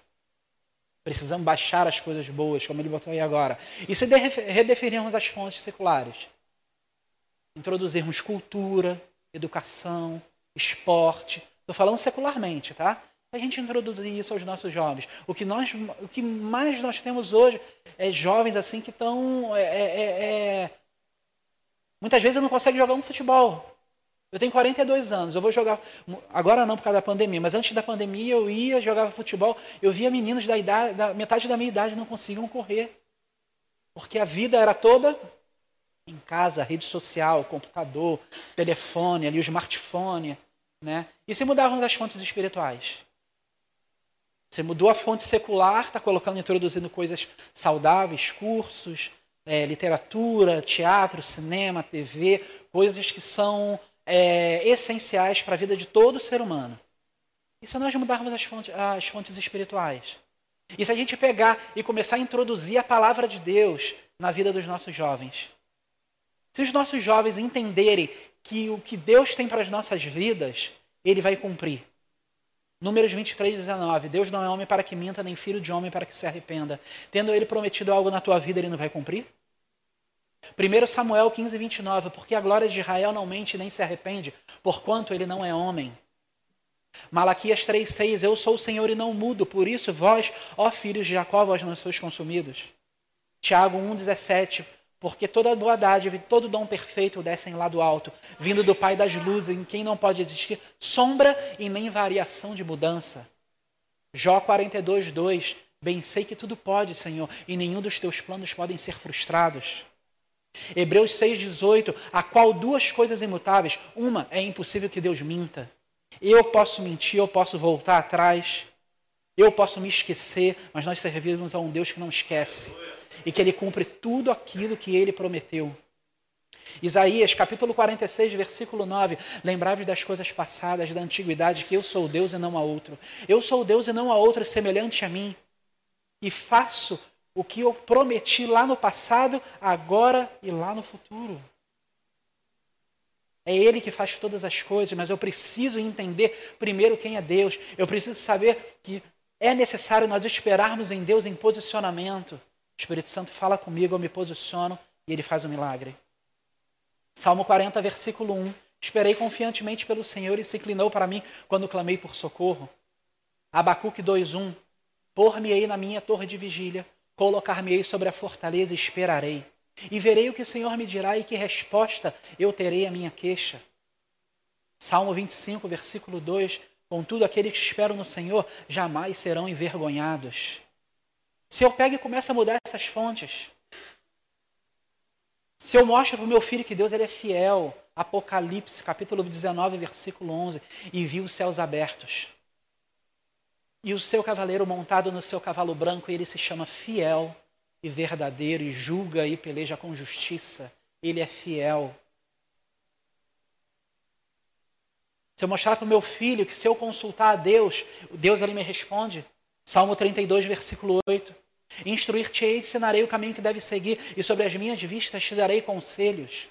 Precisamos baixar as coisas boas, como ele botou aí agora. E se redefinirmos as fontes seculares? Introduzirmos cultura, educação, esporte. Estou falando secularmente, tá? A gente introduzir isso aos nossos jovens. O que, nós, o que mais nós temos hoje é jovens assim que estão. É, é, é, muitas vezes não conseguem jogar um futebol. Eu tenho 42 anos, eu vou jogar. Agora não por causa da pandemia, mas antes da pandemia eu ia, jogar futebol. Eu via meninos da idade, da metade da minha idade não conseguiam correr. Porque a vida era toda em casa, rede social, computador, telefone, ali o smartphone. Né? E se mudarmos as fontes espirituais? Você mudou a fonte secular, está colocando, introduzindo coisas saudáveis, cursos, é, literatura, teatro, cinema, TV, coisas que são é, essenciais para a vida de todo ser humano. E se nós mudarmos as fontes, as fontes espirituais? E se a gente pegar e começar a introduzir a palavra de Deus na vida dos nossos jovens? Se os nossos jovens entenderem que o que Deus tem para as nossas vidas, Ele vai cumprir. Números 23, 19. Deus não é homem para que minta, nem filho de homem para que se arrependa. Tendo Ele prometido algo na tua vida, Ele não vai cumprir? 1 Samuel 15, 29, porque a glória de Israel não mente nem se arrepende, porquanto ele não é homem. Malaquias 3,6, eu sou o Senhor e não mudo, por isso vós, ó filhos de Jacó, vós não sois consumidos. Tiago 1,17, Porque toda boa dádiva e todo dom perfeito descem lá do alto, vindo do Pai das luzes, em quem não pode existir sombra e nem variação de mudança. Jó 42, 2. Bem sei que tudo pode, Senhor, e nenhum dos teus planos podem ser frustrados. Hebreus 6,18, a qual duas coisas imutáveis. Uma, é impossível que Deus minta. Eu posso mentir, eu posso voltar atrás, eu posso me esquecer, mas nós servimos a um Deus que não esquece e que ele cumpre tudo aquilo que ele prometeu. Isaías capítulo 46, versículo 9. Lembrai-vos das coisas passadas, da antiguidade, que eu sou Deus e não há outro. Eu sou Deus e não há outro semelhante a mim. E faço o que eu prometi lá no passado, agora e lá no futuro. É Ele que faz todas as coisas, mas eu preciso entender primeiro quem é Deus. Eu preciso saber que é necessário nós esperarmos em Deus em posicionamento. O Espírito Santo fala comigo, eu me posiciono e Ele faz o um milagre. Salmo 40, versículo 1. Esperei confiantemente pelo Senhor e se inclinou para mim quando clamei por socorro. Abacuque 2:1. Pôr-me-ei na minha torre de vigília, colocar-me-ei sobre a fortaleza e esperarei. E verei o que o Senhor me dirá e que resposta eu terei à minha queixa. Salmo 25, versículo 2. Contudo, aqueles que esperam no Senhor jamais serão envergonhados. Se eu pego e começo a mudar essas fontes, se eu mostro para o meu filho que Deus ele é fiel, Apocalipse, capítulo 19, versículo 11, e viu os céus abertos. E o seu cavaleiro montado no seu cavalo branco, ele se chama fiel e verdadeiro, e julga e peleja com justiça. Ele é fiel. Se eu mostrar para o meu filho que se eu consultar a Deus, Deus ele me responde. Salmo 32, versículo 8. Instruir-te-ei, ensinarei o caminho que deve seguir, e sobre as minhas vistas te darei conselhos.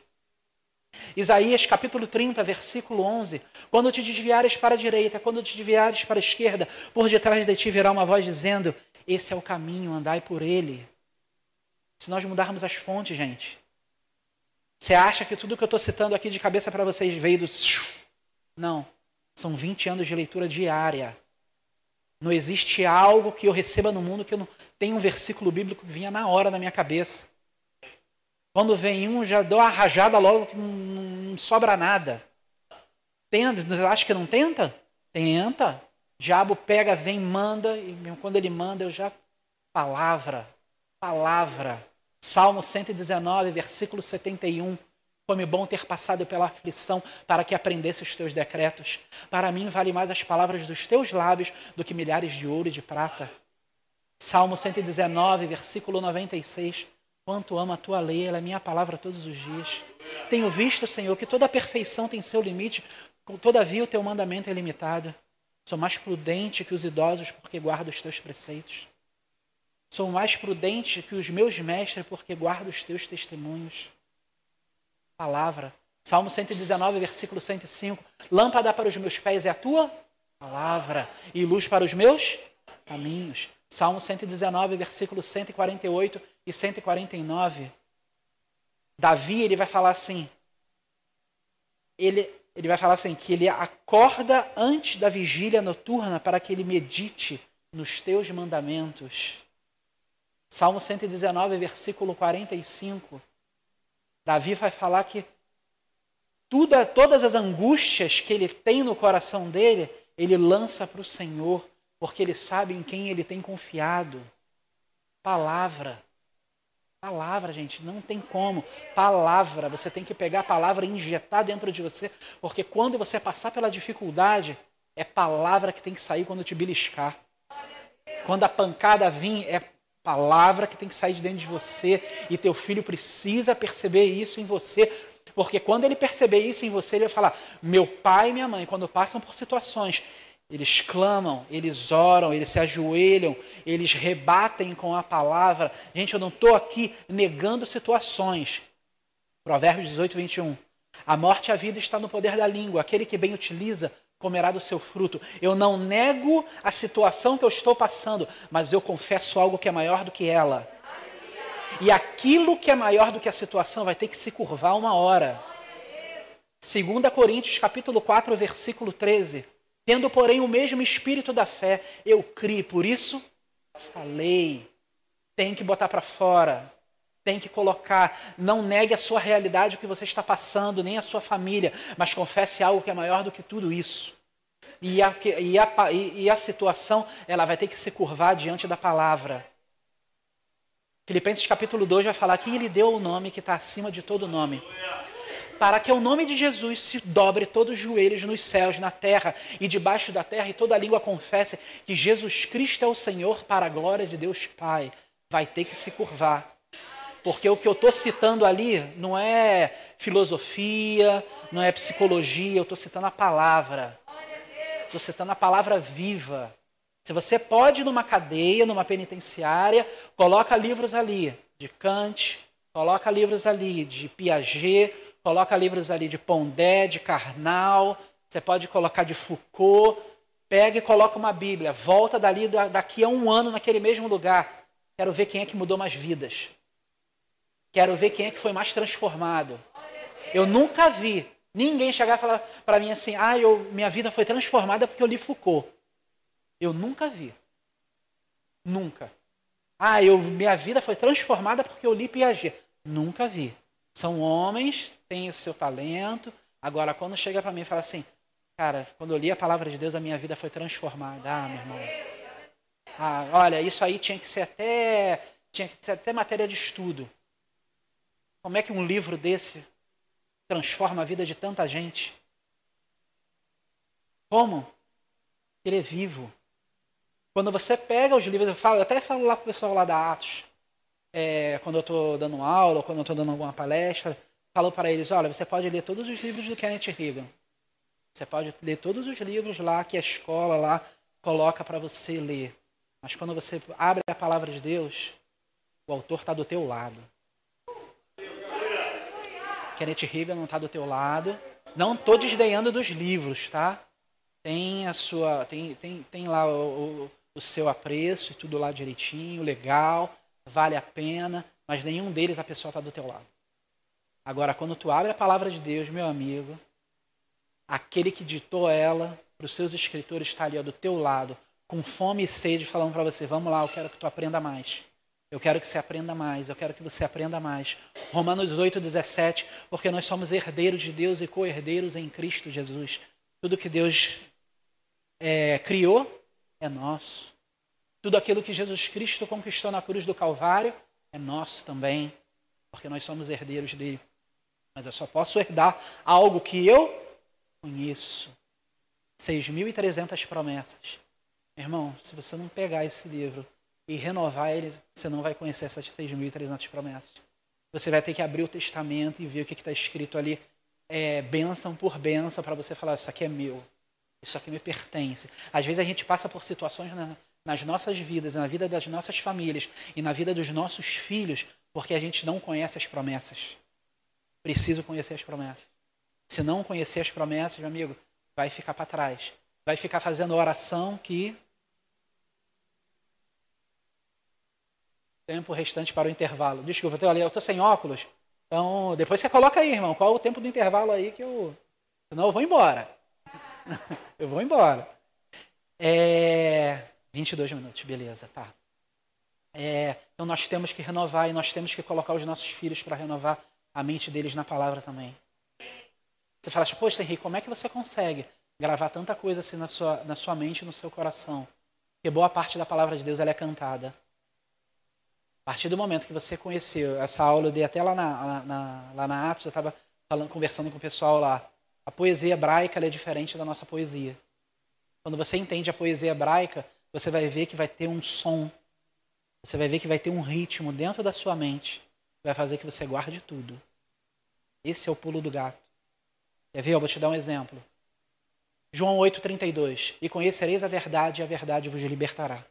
Isaías capítulo 30, versículo 11. Quando te desviares para a direita, quando te desviares para a esquerda, por detrás de ti virá uma voz dizendo: Esse é o caminho, andai por ele. Se nós mudarmos as fontes, gente. Você acha que tudo que eu estou citando aqui de cabeça para vocês veio do. Não. São 20 anos de leitura diária. Não existe algo que eu receba no mundo que eu não tenha um versículo bíblico que vinha na hora na minha cabeça. Quando vem um, já dou a rajada logo que não, não sobra nada. Tenta, acha que não tenta? Tenta. Diabo pega, vem, manda, e quando ele manda, eu já. Palavra, palavra. Salmo 119, versículo 71. Foi-me bom ter passado pela aflição para que aprendesse os teus decretos. Para mim vale mais as palavras dos teus lábios do que milhares de ouro e de prata. Salmo 119, versículo 96. Quanto amo a tua lei, ela é minha palavra todos os dias. Tenho visto, Senhor, que toda perfeição tem seu limite, todavia o teu mandamento é limitado. Sou mais prudente que os idosos porque guardo os teus preceitos. Sou mais prudente que os meus mestres porque guardo os teus testemunhos palavra. Salmo 119, versículo 105. Lâmpada para os meus pés é a tua palavra e luz para os meus caminhos. Salmo 119, versículo 148 e 149. Davi, ele vai falar assim, ele, ele vai falar assim, que ele acorda antes da vigília noturna para que ele medite nos teus mandamentos. Salmo 119, versículo 45. Davi vai falar que tudo, todas as angústias que ele tem no coração dele, ele lança para o Senhor, porque ele sabe em quem ele tem confiado. Palavra. Palavra, gente, não tem como. Palavra, você tem que pegar a palavra e injetar dentro de você, porque quando você passar pela dificuldade, é palavra que tem que sair quando te beliscar. Quando a pancada vir, é palavra que tem que sair de dentro de você e teu filho precisa perceber isso em você, porque quando ele perceber isso em você, ele vai falar: meu pai e minha mãe, quando passam por situações, eles clamam, eles oram, eles se ajoelham, eles rebatem com a palavra. Gente, eu não estou aqui negando situações. Provérbios 18, 21. A morte e a vida está no poder da língua. Aquele que bem utiliza comerá do seu fruto. Eu não nego a situação que eu estou passando, mas eu confesso algo que é maior do que ela. E aquilo que é maior do que a situação vai ter que se curvar uma hora. 2 Coríntios capítulo 4, versículo 13. Tendo, porém, o mesmo espírito da fé, eu criei, por isso falei. Tem que botar para fora. tem que colocar. Não negue a sua realidade, o que você está passando, nem a sua família, mas confesse algo que é maior do que tudo isso. E a, e a, e a situação, ela vai ter que se curvar diante da palavra. Filipenses capítulo 2 vai falar que ele deu o nome que está acima de todo nome. Para que o nome de Jesus se dobre todos os joelhos nos céus, na terra e debaixo da terra, e toda língua confesse que Jesus Cristo é o Senhor para a glória de Deus Pai. Vai ter que se curvar. Porque o que eu estou citando ali não é filosofia, não é psicologia, eu estou citando a palavra. Estou citando a palavra viva. Se você pode ir numa cadeia, numa penitenciária, coloca livros ali de Kant, coloca livros ali de Piaget, coloca livros ali de Pondé, de Karnal, você pode colocar de Foucault, pega e coloca uma Bíblia, volta dali daqui a um ano naquele mesmo lugar. Quero ver quem é que mudou mais vidas. Quero ver quem é que foi mais transformado. Eu nunca vi ninguém chegar e falar para mim assim: ah, eu, minha vida foi transformada porque eu li Foucault. Eu nunca vi. Nunca. Ah, eu, minha vida foi transformada porque eu li Piaget. Nunca vi. São homens, têm o seu talento. Agora, quando chega para mim e fala assim, cara, quando eu li a palavra de Deus, a minha vida foi transformada. Ah, meu irmão. Ah, olha, isso aí tinha que ser até, tinha que ser até matéria de estudo. Como é que um livro desse transforma a vida de tanta gente? Como? Ele é vivo. Quando você pega os livros, eu falo, eu até falo lá com o pessoal lá da Atos, é, quando eu estou dando aula, quando eu estou dando alguma palestra, falo para eles, olha, você pode ler todos os livros do Kenneth Reagan. Você pode ler todos os livros lá que a escola lá coloca para você ler. Mas quando você abre a palavra de Deus, o autor está do teu lado. Kenneth Reagan não está do teu lado. Não estou desdenhando dos livros, tá? Tem a sua, tem, tem, tem lá o, o, o seu apreço, tudo lá direitinho, legal, vale a pena, mas nenhum deles a pessoa está do teu lado. Agora, quando tu abre a palavra de Deus, meu amigo, aquele que ditou ela para os seus escritores está ali ó, do teu lado, com fome e sede, falando para você: vamos lá, eu quero que tu aprenda mais. Eu quero que você aprenda mais, eu quero que você aprenda mais. Romanos 8, 17, porque nós somos herdeiros de Deus e co-herdeiros em Cristo Jesus. Tudo que Deus é, criou é nosso. Tudo aquilo que Jesus Cristo conquistou na cruz do Calvário é nosso também, porque nós somos herdeiros dele. Mas eu só posso herdar algo que eu conheço. 6.300 promessas. Irmão, se você não pegar esse livro e renovar ele, você não vai conhecer essas 6.300 promessas. Você vai ter que abrir o testamento e ver o que está escrito ali, é, bênção por bênção, para você falar: Isso aqui é meu, isso aqui me pertence. Às vezes a gente passa por situações na, nas nossas vidas, na vida das nossas famílias e na vida dos nossos filhos, porque a gente não conhece as promessas. Preciso conhecer as promessas. Se não conhecer as promessas, meu amigo, vai ficar para trás. Vai ficar fazendo oração que. Tempo restante para o intervalo. Desculpa, eu estou sem óculos. Então, depois você coloca aí, irmão, qual é o tempo do intervalo aí que eu. Senão eu vou embora. eu vou embora. É... 22 minutos, beleza, tá. É, então nós temos que renovar e nós temos que colocar os nossos filhos para renovar a mente deles na palavra também. Você fala assim, poxa, Henrique, como é que você consegue gravar tanta coisa assim na sua, na sua mente e no seu coração? Porque boa parte da palavra de Deus ela é cantada. A partir do momento que você conheceu essa aula, eu dei até lá na, na lá na Atos, eu estava conversando com o pessoal lá. A poesia hebraica é diferente da nossa poesia. Quando você entende a poesia hebraica, você vai ver que vai ter um som, você vai ver que vai ter um ritmo dentro da sua mente, vai fazer que você guarde tudo. Esse é o pulo do gato. Quer ver? Eu vou te dar um exemplo. João 8,32. E conhecereis a verdade, e a verdade vos libertará.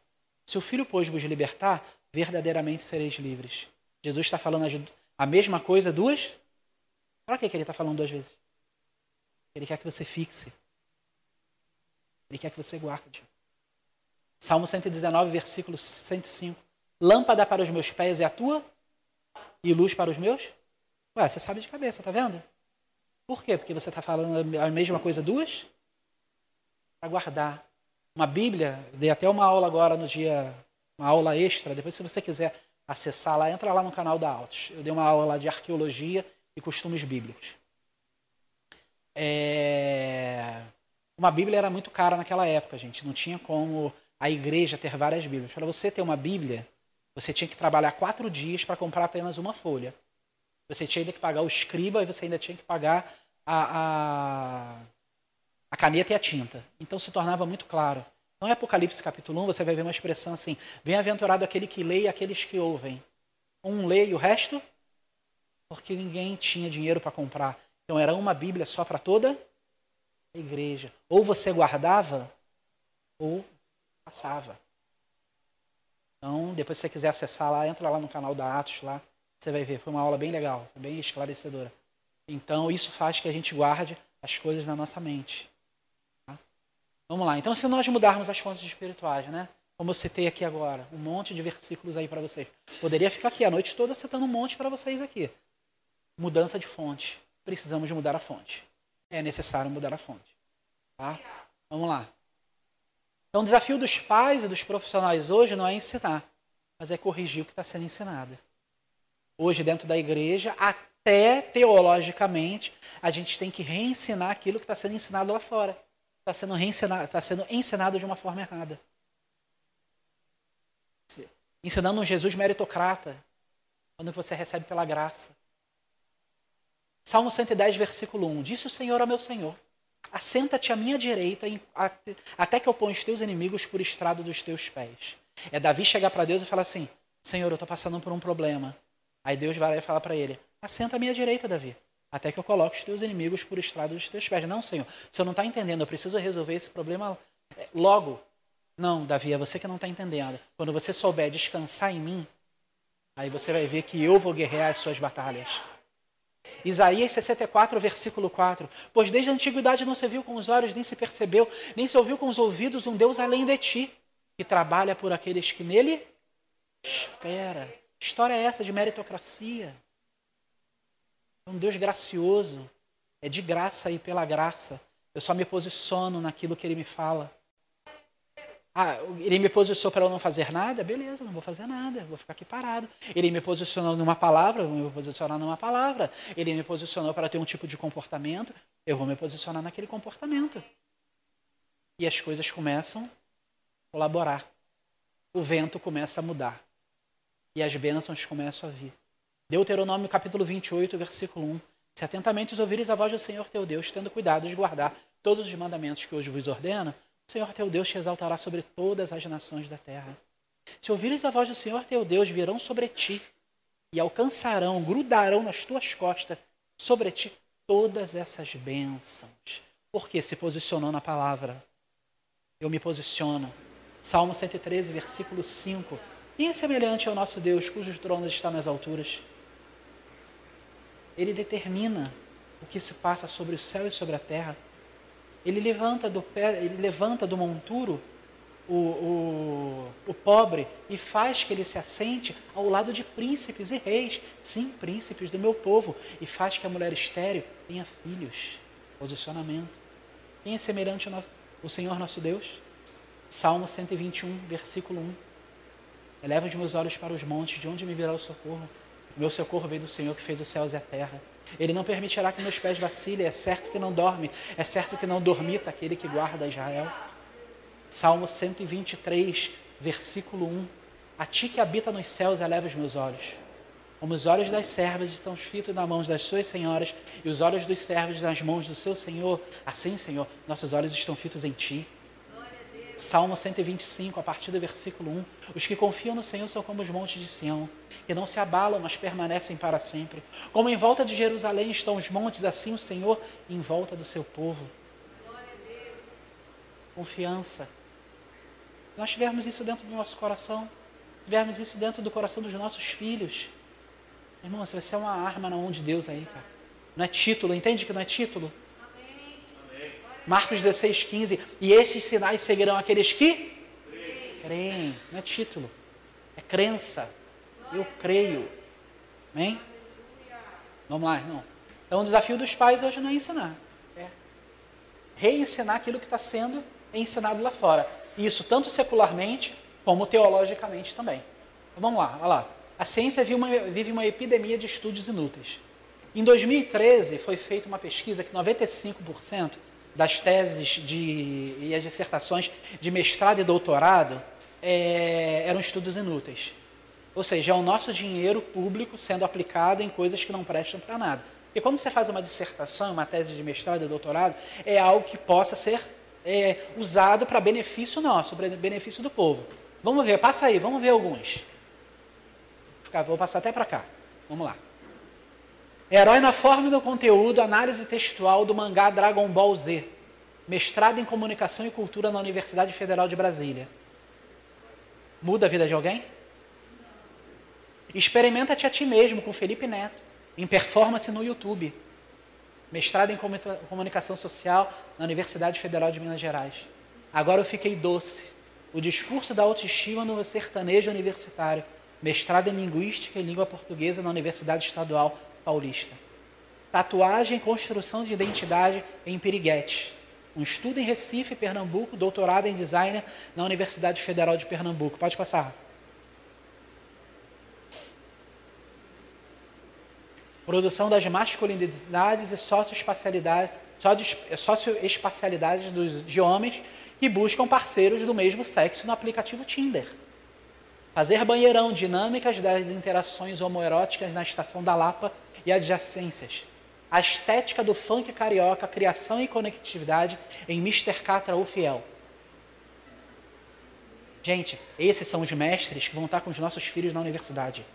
Se o Filho, pois, vos libertar, verdadeiramente sereis livres. Jesus está falando a mesma coisa duas? Para que ele está falando duas vezes? Ele quer que você fixe. Ele quer que você guarde. Salmo 119, versículo 105. Lâmpada para os meus pés é a tua e luz para os meus? Ué, você sabe de cabeça, tá vendo? Por quê? Porque você está falando a mesma coisa duas? Para guardar. Uma Bíblia, dei até uma aula agora no dia, uma aula extra, depois se você quiser acessar lá, entra lá no canal da Altos. Eu dei uma aula lá de arqueologia e costumes bíblicos. É... Uma Bíblia era muito cara naquela época, gente. Não tinha como a igreja ter várias Bíblias. Para você ter uma Bíblia, você tinha que trabalhar quatro dias para comprar apenas uma folha. Você tinha ainda que pagar o escriba e você ainda tinha que pagar a, a, a caneta e a tinta. Então se tornava muito claro. Então, em Apocalipse capítulo 1, você vai ver uma expressão assim: Bem-aventurado aquele que lê e aqueles que ouvem. Um lê e o resto? Porque ninguém tinha dinheiro para comprar. Então, era uma Bíblia só para toda a igreja. Ou você guardava, ou passava. Então, depois se você quiser acessar lá, entra lá no canal da Atos lá, você vai ver. Foi uma aula bem legal, bem esclarecedora. Então, isso faz que a gente guarde as coisas na nossa mente. Vamos lá. Então, se nós mudarmos as fontes espirituais, né? Como eu citei aqui agora, um monte de versículos aí para vocês. Poderia ficar aqui a noite toda citando um monte para vocês aqui. Mudança de fonte. Precisamos mudar a fonte. É necessário mudar a fonte. Tá? Vamos lá. Então, o desafio dos pais e dos profissionais hoje não é ensinar, mas é corrigir o que está sendo ensinado. Hoje, dentro da igreja, até teologicamente, a gente tem que reensinar aquilo que está sendo ensinado lá fora está sendo, está sendo ensinado de uma forma errada. Ensinando um Jesus meritocrata, quando você recebe pela graça. Salmo 110, versículo 1. Disse o Senhor ao meu Senhor: Assenta-te à minha direita, até que eu ponha os teus inimigos por estrado dos teus pés. É Davi chegar para Deus e falar assim: Senhor, eu estou passando por um problema. Aí Deus vai lá e fala para ele: Assenta à minha direita, Davi até que eu coloque os teus inimigos por estrado dos teus pés. Não, Senhor, você não está entendendo, eu preciso resolver esse problema é, logo. Não, Davi, é você que não está entendendo. Quando você souber descansar em mim, aí você vai ver que eu vou guerrear as suas batalhas. Isaías 64, versículo 4. Pois desde a antiguidade não se viu com os olhos, nem se percebeu, nem se ouviu com os ouvidos um Deus além de ti, que trabalha por aqueles que nele espera. História é essa de meritocracia? É um Deus gracioso. É de graça e pela graça. Eu só me posiciono naquilo que Ele me fala. Ah, ele me posicionou para eu não fazer nada? Beleza, não vou fazer nada, vou ficar aqui parado. Ele me posicionou numa palavra, eu vou posicionar numa palavra. Ele me posicionou para ter um tipo de comportamento, eu vou me posicionar naquele comportamento. E as coisas começam a colaborar. O vento começa a mudar. E as bênçãos começam a vir. Deuteronômio capítulo 28, versículo 1. Se atentamente ouvires a voz do Senhor teu Deus, tendo cuidado de guardar todos os mandamentos que hoje vos ordeno, o Senhor teu Deus te exaltará sobre todas as nações da terra. Se ouvires a voz do Senhor teu Deus, virão sobre ti e alcançarão, grudarão nas tuas costas sobre ti todas essas bênçãos. Porque se posicionou na palavra. Eu me posiciono. Salmo 113, versículo 5. Quem é semelhante ao nosso Deus, cujos tronos estão nas alturas? Ele determina o que se passa sobre o céu e sobre a terra. Ele levanta do, pé, ele levanta do monturo o, o, o pobre e faz que ele se assente ao lado de príncipes e reis, sim, príncipes do meu povo, e faz que a mulher estéreo tenha filhos. Posicionamento. Quem é semelhante ao Senhor nosso Deus? Salmo 121, versículo 1. Eleva os meus olhos para os montes, de onde me virá o socorro? Meu socorro veio do Senhor que fez os céus e a terra. Ele não permitirá que meus pés vacilem. É certo que não dorme. É certo que não dormita aquele que guarda Israel. Salmo 123, versículo 1. A ti que habita nos céus, eleva os meus olhos. Como os olhos das servas estão fitos nas mãos das suas senhoras e os olhos dos servos nas mãos do seu Senhor, assim, Senhor, nossos olhos estão fitos em ti. Salmo 125, a partir do versículo 1. Os que confiam no Senhor são como os montes de Sião, que não se abalam, mas permanecem para sempre. Como em volta de Jerusalém estão os montes, assim o Senhor em volta do seu povo. Confiança. Se nós tivermos isso dentro do nosso coração, tivermos isso dentro do coração dos nossos filhos, irmão, você vai ser uma arma na mão de Deus aí, cara. Não é título, entende que não é título? Marcos 16, 15. E esses sinais seguirão aqueles que creem. Não é título, é crença. Eu creio. Amém? Vamos lá, irmão. Então o desafio dos pais hoje não é ensinar. É reensinar aquilo que está sendo ensinado lá fora. Isso tanto secularmente como teologicamente também. Então, vamos lá, olha lá. a ciência vive uma, vive uma epidemia de estudos inúteis. Em 2013, foi feita uma pesquisa que 95% das teses de, e as dissertações de mestrado e doutorado é, eram estudos inúteis. Ou seja, é o nosso dinheiro público sendo aplicado em coisas que não prestam para nada. E quando você faz uma dissertação, uma tese de mestrado e doutorado, é algo que possa ser é, usado para benefício nosso, para benefício do povo. Vamos ver, passa aí, vamos ver alguns. Vou passar até para cá. Vamos lá. Herói na forma do conteúdo, análise textual do mangá Dragon Ball Z. Mestrado em Comunicação e Cultura na Universidade Federal de Brasília. Muda a vida de alguém? Experimenta-te a ti mesmo com Felipe Neto, em performance no YouTube. Mestrado em Comunicação Social na Universidade Federal de Minas Gerais. Agora eu fiquei doce. O discurso da autoestima no sertanejo universitário. Mestrado em Linguística e Língua Portuguesa na Universidade Estadual Paulista. Tatuagem e construção de identidade em Piriguete. Um estudo em Recife, Pernambuco, doutorado em design na Universidade Federal de Pernambuco. Pode passar. Produção das masculinidades e socioespacialidades, socioespacialidades dos, de homens que buscam parceiros do mesmo sexo no aplicativo Tinder. Fazer banheirão, dinâmicas das interações homoeróticas na estação da Lapa e adjacências. A estética do funk carioca, criação e conectividade em Mr. Catra o Fiel. Gente, esses são os mestres que vão estar com os nossos filhos na universidade.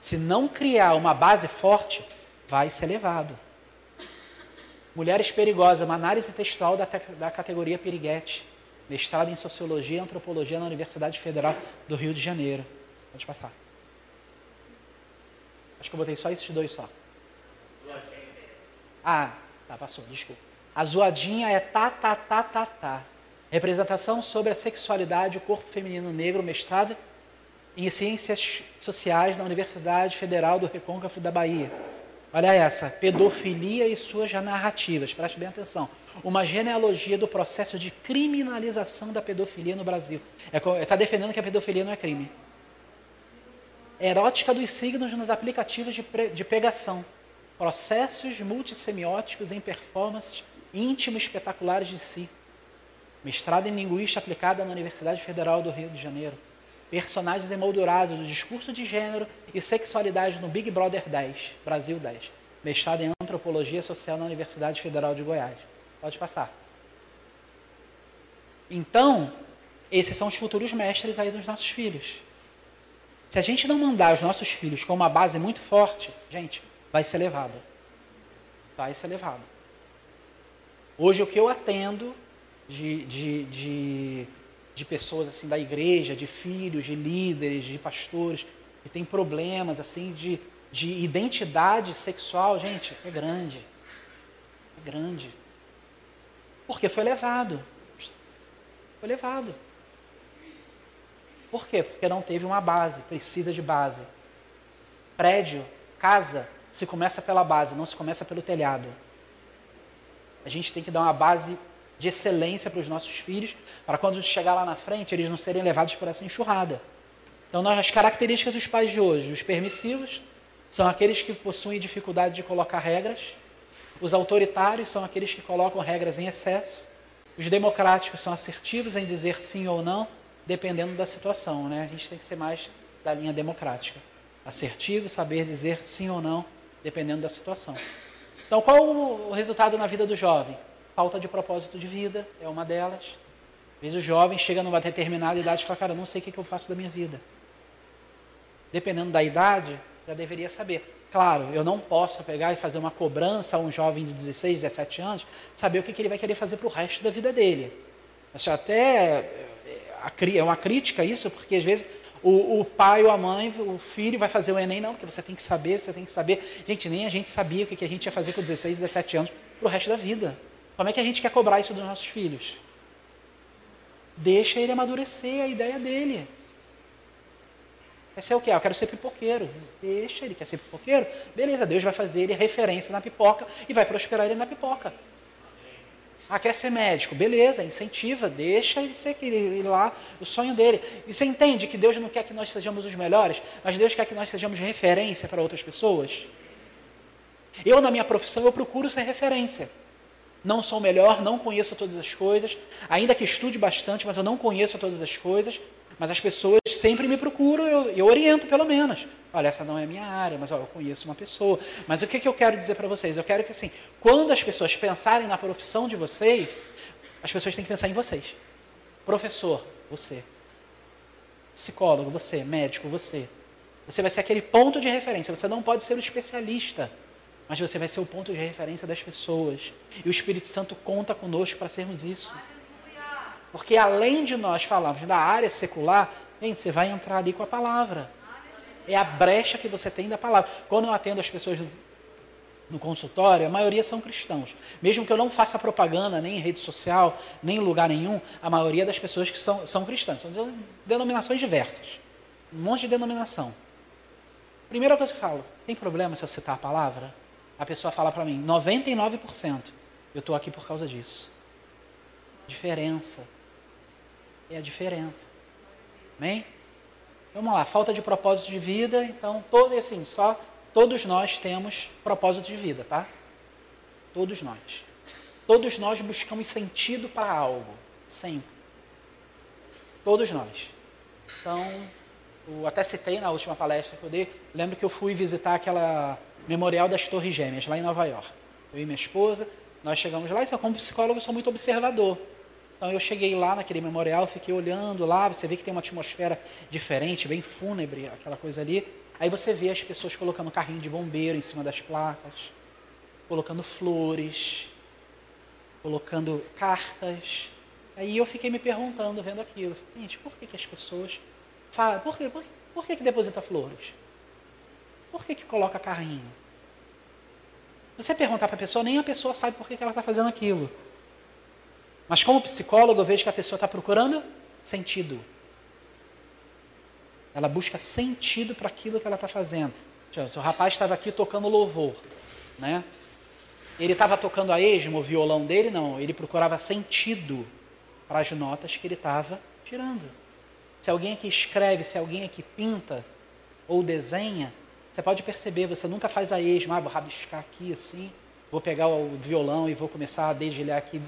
Se não criar uma base forte, vai ser levado. Mulheres Perigosas, uma análise textual da, da categoria Piriguete. Mestrado em Sociologia e Antropologia na Universidade Federal do Rio de Janeiro. Pode passar. Acho que eu botei só esses dois só. Ah, tá, passou, desculpa. A zoadinha é tá, tá, tá, tá, tá. Representação sobre a sexualidade o corpo feminino negro, mestrado em Ciências Sociais na Universidade Federal do Recôncavo da Bahia. Olha essa, pedofilia e suas narrativas, preste bem atenção. Uma genealogia do processo de criminalização da pedofilia no Brasil. Está é, tá defendendo que a pedofilia não é crime. Erótica dos signos nos aplicativos de, de pegação. Processos multissemióticos em performances íntimas espetaculares de si. Mestrado em Linguística Aplicada na Universidade Federal do Rio de Janeiro personagens emoldurados do discurso de gênero e sexualidade no Big Brother 10, Brasil 10, mestrado em Antropologia Social na Universidade Federal de Goiás. Pode passar. Então, esses são os futuros mestres aí dos nossos filhos. Se a gente não mandar os nossos filhos com uma base muito forte, gente, vai ser levado. Vai ser levado. Hoje, o que eu atendo de, de, de de pessoas assim da igreja, de filhos, de líderes, de pastores que têm problemas assim de, de identidade sexual, gente, é grande. É grande. Porque foi levado. Foi levado. Por quê? Porque não teve uma base, precisa de base. Prédio, casa, se começa pela base, não se começa pelo telhado. A gente tem que dar uma base de excelência para os nossos filhos, para quando chegar lá na frente eles não serem levados por essa enxurrada. Então, nós, as características dos pais de hoje, os permissivos são aqueles que possuem dificuldade de colocar regras, os autoritários são aqueles que colocam regras em excesso, os democráticos são assertivos em dizer sim ou não, dependendo da situação. Né? A gente tem que ser mais da linha democrática. Assertivo, saber dizer sim ou não, dependendo da situação. Então, qual o resultado na vida do jovem? falta de propósito de vida é uma delas. Às vezes o jovem chega numa determinada idade e fala, cara, não sei o que eu faço da minha vida. Dependendo da idade, já deveria saber. Claro, eu não posso pegar e fazer uma cobrança a um jovem de 16, 17 anos, saber o que ele vai querer fazer para o resto da vida dele. Acho até é, é uma crítica isso, porque às vezes o, o, pai ou a mãe, o filho vai fazer o Enem, não, porque você tem que saber, você tem que saber. Gente, nem a gente sabia o que a gente ia fazer com 16, 17 anos para o resto da vida. Como é que a gente quer cobrar isso dos nossos filhos? Deixa ele amadurecer a ideia dele. Quer ser o quê? Ah, eu quero ser pipoqueiro. Deixa ele, quer ser pipoqueiro? Beleza, Deus vai fazer ele referência na pipoca e vai prosperar ele na pipoca. Ah, quer ser médico? Beleza, incentiva, deixa ele ser ir lá, o sonho dele. E você entende que Deus não quer que nós sejamos os melhores, mas Deus quer que nós sejamos referência para outras pessoas? Eu, na minha profissão, eu procuro ser referência. Não sou o melhor, não conheço todas as coisas, ainda que estude bastante, mas eu não conheço todas as coisas. Mas as pessoas sempre me procuram, eu, eu oriento pelo menos. Olha, essa não é a minha área, mas ó, eu conheço uma pessoa. Mas o que, que eu quero dizer para vocês? Eu quero que, assim, quando as pessoas pensarem na profissão de vocês, as pessoas têm que pensar em vocês. Professor, você. Psicólogo, você. Médico, você. Você vai ser aquele ponto de referência. Você não pode ser um especialista, mas você vai ser o ponto de referência das pessoas. E o Espírito Santo conta conosco para sermos isso. Porque além de nós falarmos da área secular, gente, você vai entrar ali com a palavra. É a brecha que você tem da palavra. Quando eu atendo as pessoas no consultório, a maioria são cristãos. Mesmo que eu não faça propaganda nem em rede social, nem em lugar nenhum, a maioria das pessoas que são, são cristãs. São de denominações diversas. Um monte de denominação. Primeira coisa que eu falo, tem problema se eu citar a palavra? A pessoa fala para mim, 99%. Eu estou aqui por causa disso. Diferença é a diferença. Amém? Vamos lá, falta de propósito de vida, então todo assim, só todos nós temos propósito de vida, tá? Todos nós. Todos nós buscamos sentido para algo, sempre. Todos nós. Então, eu até citei na última palestra que eu dei, lembro que eu fui visitar aquela memorial das Torres Gêmeas lá em Nova York. Eu e minha esposa, nós chegamos lá e como psicólogo sou muito observador. Então eu cheguei lá naquele memorial, fiquei olhando lá, você vê que tem uma atmosfera diferente, bem fúnebre, aquela coisa ali. Aí você vê as pessoas colocando carrinho de bombeiro em cima das placas, colocando flores, colocando cartas. Aí eu fiquei me perguntando, vendo aquilo, gente, por que, que as pessoas falam, por que, por, por que, que deposita flores? Por que, que coloca carrinho? Se você perguntar para a pessoa, nem a pessoa sabe por que, que ela está fazendo aquilo. Mas como psicólogo, eu vejo que a pessoa está procurando sentido. Ela busca sentido para aquilo que ela está fazendo. O rapaz estava aqui tocando louvor, né? Ele estava tocando a esmo, o violão dele, não. Ele procurava sentido para as notas que ele estava tirando. Se alguém aqui escreve, se alguém aqui pinta ou desenha, você pode perceber, você nunca faz a esmo, ah, vou rabiscar aqui assim, vou pegar o violão e vou começar a dedilhar aqui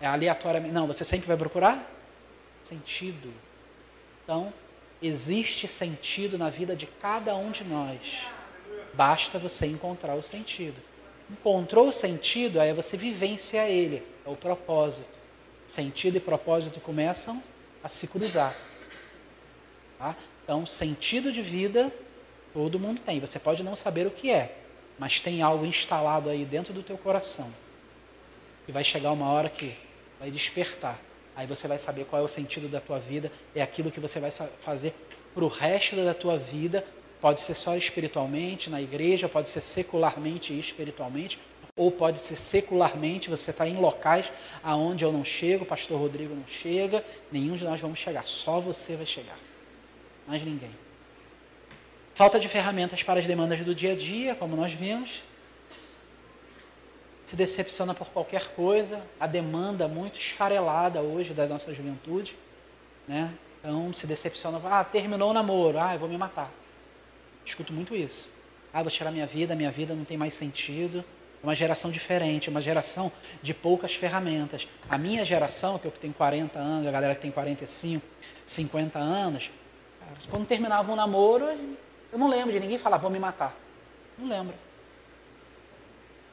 é aleatoriamente. Não, você sempre vai procurar sentido. Então, existe sentido na vida de cada um de nós. Basta você encontrar o sentido. Encontrou o sentido, aí você vivencia ele, é o propósito. Sentido e propósito começam a se cruzar. Tá? Então, sentido de vida, todo mundo tem. Você pode não saber o que é, mas tem algo instalado aí dentro do teu coração. E vai chegar uma hora que vai despertar. Aí você vai saber qual é o sentido da tua vida, é aquilo que você vai fazer para o resto da tua vida. Pode ser só espiritualmente, na igreja, pode ser secularmente e espiritualmente, ou pode ser secularmente, você está em locais aonde eu não chego, o pastor Rodrigo não chega, nenhum de nós vamos chegar, só você vai chegar, mais ninguém. Falta de ferramentas para as demandas do dia a dia, como nós vimos, se decepciona por qualquer coisa, a demanda muito esfarelada hoje da nossa juventude, né? Então se decepciona, ah, terminou o namoro, ah, eu vou me matar. Escuto muito isso. Ah, vou tirar minha vida, minha vida não tem mais sentido. É uma geração diferente, uma geração de poucas ferramentas. A minha geração, que eu tenho 40 anos, a galera que tem 45, 50 anos, quando terminava um namoro, eu não lembro de ninguém falar, vou me matar. Não lembro.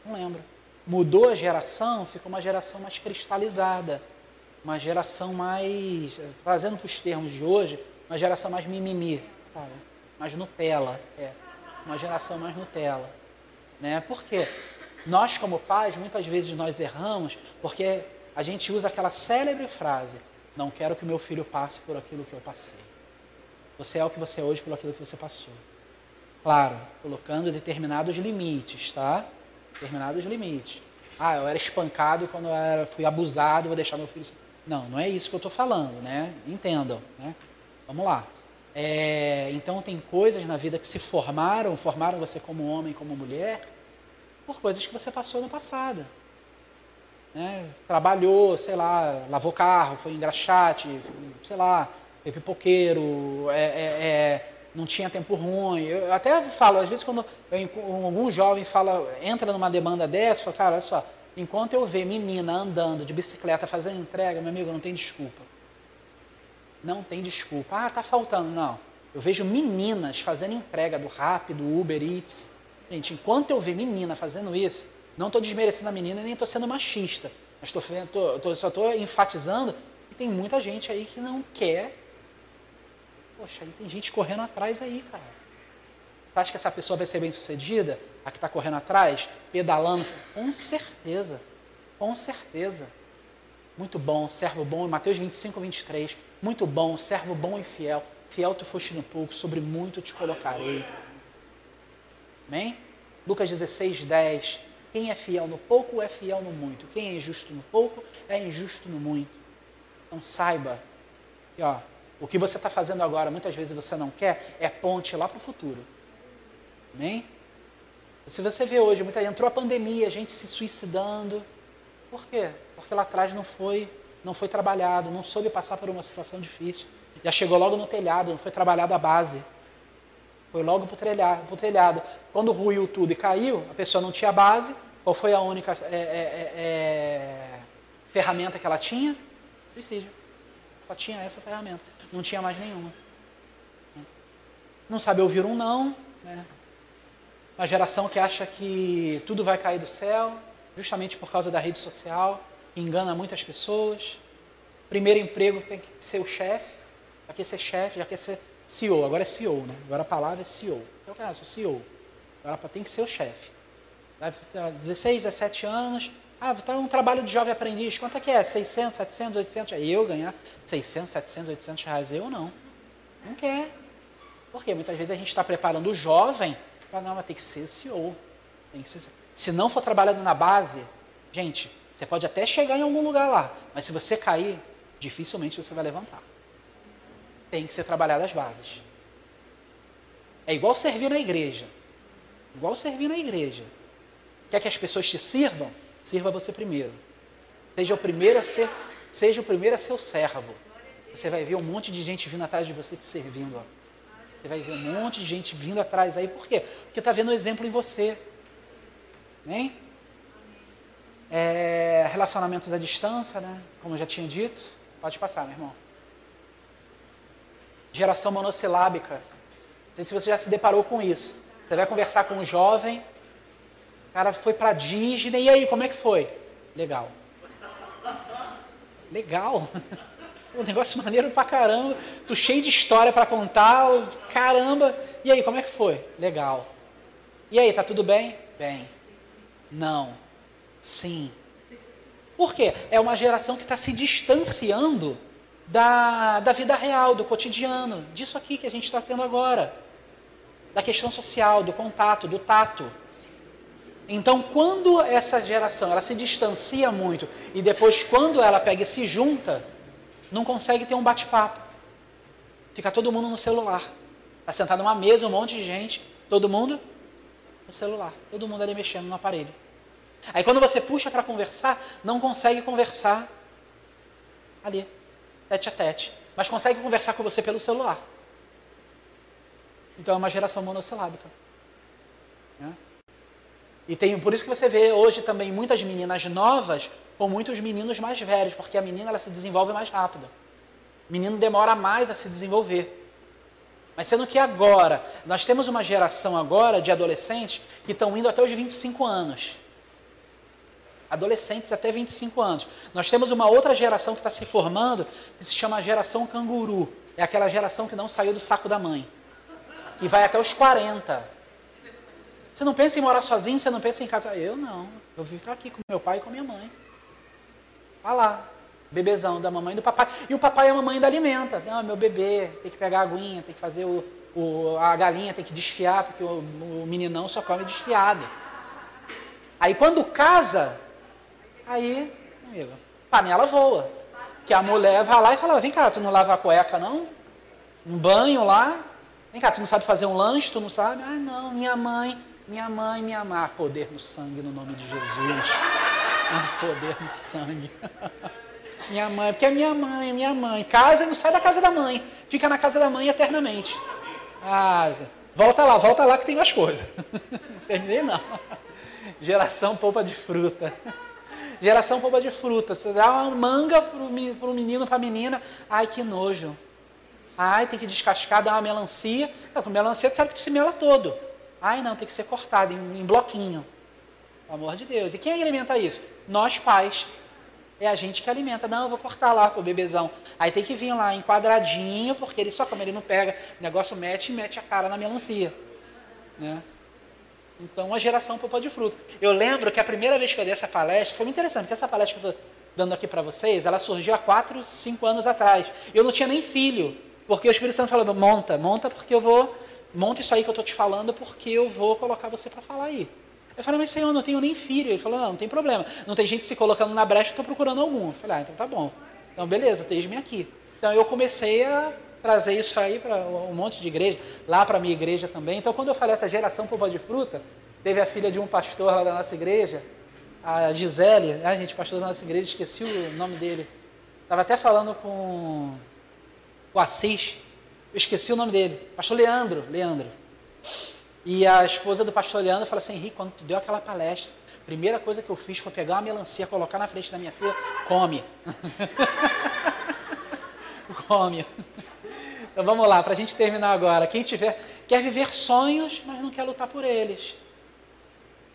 Não lembro mudou a geração, ficou uma geração mais cristalizada, uma geração mais, trazendo para os termos de hoje, uma geração mais mimimi, sabe? mais Nutella, é, uma geração mais Nutella. Né? Por quê? Nós, como pais, muitas vezes nós erramos porque a gente usa aquela célebre frase: Não quero que meu filho passe por aquilo que eu passei. Você é o que você é hoje por aquilo que você passou. Claro, colocando determinados limites, tá? Determinados limites. Ah, eu era espancado quando eu era, fui abusado, vou deixar meu filho. Não, não é isso que eu estou falando, né? Entendam, né? Vamos lá. É, então tem coisas na vida que se formaram, formaram você como homem, como mulher, por coisas que você passou no passado. né? trabalhou, sei lá, lavou carro, foi engraxate, sei lá, foi pipoqueiro, é, é, é, não tinha tempo ruim. Eu até falo, às vezes quando eu, algum jovem fala, entra numa demanda dessa, eu falo, cara, olha só, enquanto eu ver menina andando de bicicleta fazendo entrega, meu amigo, não tem desculpa. Não tem desculpa. Ah, tá faltando. Não. Eu vejo meninas fazendo entrega do Rappi, do Uber Eats. Gente, enquanto eu ver menina fazendo isso, não estou desmerecendo a menina nem estou sendo machista. Mas tô, tô, tô, só estou enfatizando que tem muita gente aí que não quer. Poxa, aí tem gente correndo atrás aí, cara. Você acha que essa pessoa vai ser bem sucedida? A que está correndo atrás, pedalando? Com certeza. Com certeza. Muito bom, servo bom. Mateus 25, 23. Muito bom, servo bom e fiel. Fiel tu foste no pouco, sobre muito te colocarei. Amém? Lucas 16, 10. Quem é fiel no pouco é fiel no muito. Quem é injusto no pouco é injusto no muito. Então saiba que ó, o que você está fazendo agora, muitas vezes você não quer, é ponte lá para o futuro. Amém? Se você vê hoje, muita, entrou a pandemia, gente se suicidando. Por quê? Porque lá atrás não foi, não foi trabalhado, não soube passar por uma situação difícil. Já chegou logo no telhado, não foi trabalhado a base. Foi logo para o telhado. Quando ruiu tudo e caiu, a pessoa não tinha base. Qual foi a única é, é, é, é, ferramenta que ela tinha? Suicídio. Só tinha essa ferramenta. Não tinha mais nenhuma. Não sabe ouvir um não. Né? Uma geração que acha que tudo vai cair do céu, justamente por causa da rede social, engana muitas pessoas. Primeiro emprego tem que ser o chefe já quer ser chefe, já quer ser CEO, agora é CEO, né? Agora a palavra é CEO. É o caso, CEO. Agora tem que ser o chefe. 16, 17 anos, ah, tá um trabalho de jovem aprendiz, quanto é que é? 600, 700, 800? Aí eu ganhar 600, 700, 800 reais, eu não. Não quer. Porque muitas vezes a gente está preparando o jovem para, não, mas tem que ser CEO. Tem que ser, se não for trabalhando na base, gente, você pode até chegar em algum lugar lá, mas se você cair, dificilmente você vai levantar tem que ser trabalhada as bases. É igual servir na igreja. Igual servir na igreja. Quer que as pessoas te sirvam? Sirva você primeiro. Seja o primeiro a ser, seja o primeiro a ser o servo. Você vai ver um monte de gente vindo atrás de você te servindo. Você vai ver um monte de gente vindo atrás aí. Por quê? Porque está vendo o exemplo em você. Amém? É, relacionamentos à distância, né? Como eu já tinha dito. Pode passar, meu irmão. Geração monossilábica. Não sei se você já se deparou com isso. Você vai conversar com um jovem, cara foi para Disney, e aí, como é que foi? Legal. Legal. Um negócio maneiro pra caramba. Tu cheio de história para contar. Caramba. E aí, como é que foi? Legal. E aí, tá tudo bem? Bem. Não. Sim. Por quê? É uma geração que está se distanciando da, da vida real, do cotidiano, disso aqui que a gente está tendo agora, da questão social, do contato, do tato. Então, quando essa geração ela se distancia muito e depois quando ela pega e se junta, não consegue ter um bate-papo. Fica todo mundo no celular. Está sentado numa mesa, um monte de gente, todo mundo no celular, todo mundo ali mexendo no aparelho. Aí quando você puxa para conversar, não consegue conversar ali tete a tete, mas consegue conversar com você pelo celular. Então é uma geração monossilábica. E tem, por isso que você vê hoje também muitas meninas novas com muitos meninos mais velhos, porque a menina ela se desenvolve mais rápido. O menino demora mais a se desenvolver. Mas sendo que agora, nós temos uma geração agora de adolescentes que estão indo até os 25 anos adolescentes até 25 anos. Nós temos uma outra geração que está se formando, que se chama geração canguru. É aquela geração que não saiu do saco da mãe. Que vai até os 40. Você não pensa em morar sozinho, você não pensa em casa. Eu não. Eu vou ficar aqui com meu pai e com minha mãe. Olha lá, bebezão da mamãe e do papai. E o papai e a mamãe ainda alimenta. Não, meu bebê, tem que pegar a aguinha, tem que fazer o, o a galinha, tem que desfiar, porque o, o meninão só come desfiado. Aí quando casa, Aí, amigo, panela voa. Que a mulher vai lá e fala, vem cá, tu não lava a cueca, não? Um banho lá? Vem cá, tu não sabe fazer um lanche, tu não sabe? Ah, não, minha mãe, minha mãe, minha mãe. Ah, poder no sangue no nome de Jesus. Ah, poder no sangue. minha mãe, porque é minha mãe, é minha mãe. Casa não sai da casa da mãe. Fica na casa da mãe eternamente. Ah, volta lá, volta lá que tem mais coisa. Não terminei não. Geração polpa de fruta. Geração polpa de fruta. Você dá uma manga para o menino, para a menina. Ai, que nojo. Ai, tem que descascar, dar uma melancia. Não, com melancia tu sabe que tu se mela todo. Ai, não, tem que ser cortado em, em bloquinho. Pelo amor de Deus. E quem alimenta isso? Nós pais. É a gente que alimenta. Não, eu vou cortar lá pro bebezão. Aí tem que vir lá em quadradinho, porque ele só como ele não pega, o negócio mete e mete a cara na melancia. Né? Então, a geração polpa de fruta. Eu lembro que a primeira vez que eu dei essa palestra, foi muito interessante, porque essa palestra que eu estou dando aqui para vocês, ela surgiu há 4, 5 anos atrás. Eu não tinha nem filho, porque o Espírito Santo falou, monta, monta porque eu vou, monta isso aí que eu estou te falando, porque eu vou colocar você para falar aí. Eu falei, mas Senhor, eu não tenho nem filho. Ele falou, não, não tem problema. Não tem gente se colocando na brecha, estou procurando algum. Eu falei, ah, então tá bom. Então, beleza, esteja-me aqui. Então, eu comecei a trazer isso aí para um monte de igreja, lá para a minha igreja também. Então, quando eu falei essa geração polpa de fruta, teve a filha de um pastor lá da nossa igreja, a Gisele, ah, gente, pastor da nossa igreja, esqueci o nome dele. Estava até falando com o Assis, eu esqueci o nome dele, pastor Leandro, Leandro. E a esposa do pastor Leandro falou assim, Henrique, quando tu deu aquela palestra, a primeira coisa que eu fiz foi pegar uma melancia, colocar na frente da minha filha, come. come. Então vamos lá, para a gente terminar agora. Quem tiver, quer viver sonhos, mas não quer lutar por eles.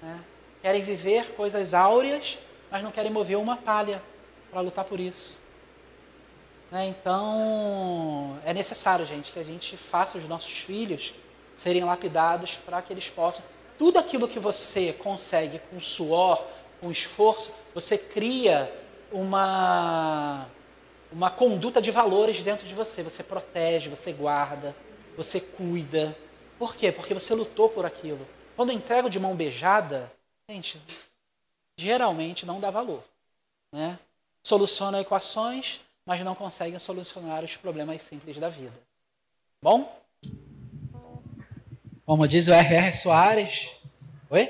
Né? Querem viver coisas áureas, mas não querem mover uma palha para lutar por isso. Né? Então, é necessário, gente, que a gente faça os nossos filhos serem lapidados para que eles possam. Tudo aquilo que você consegue com suor, com esforço, você cria uma uma conduta de valores dentro de você. Você protege, você guarda, você cuida. Por quê? Porque você lutou por aquilo. Quando eu entrego de mão beijada, gente, geralmente não dá valor. Né? Soluciona equações, mas não consegue solucionar os problemas simples da vida. Bom? Como diz o R.R. Soares. Oi?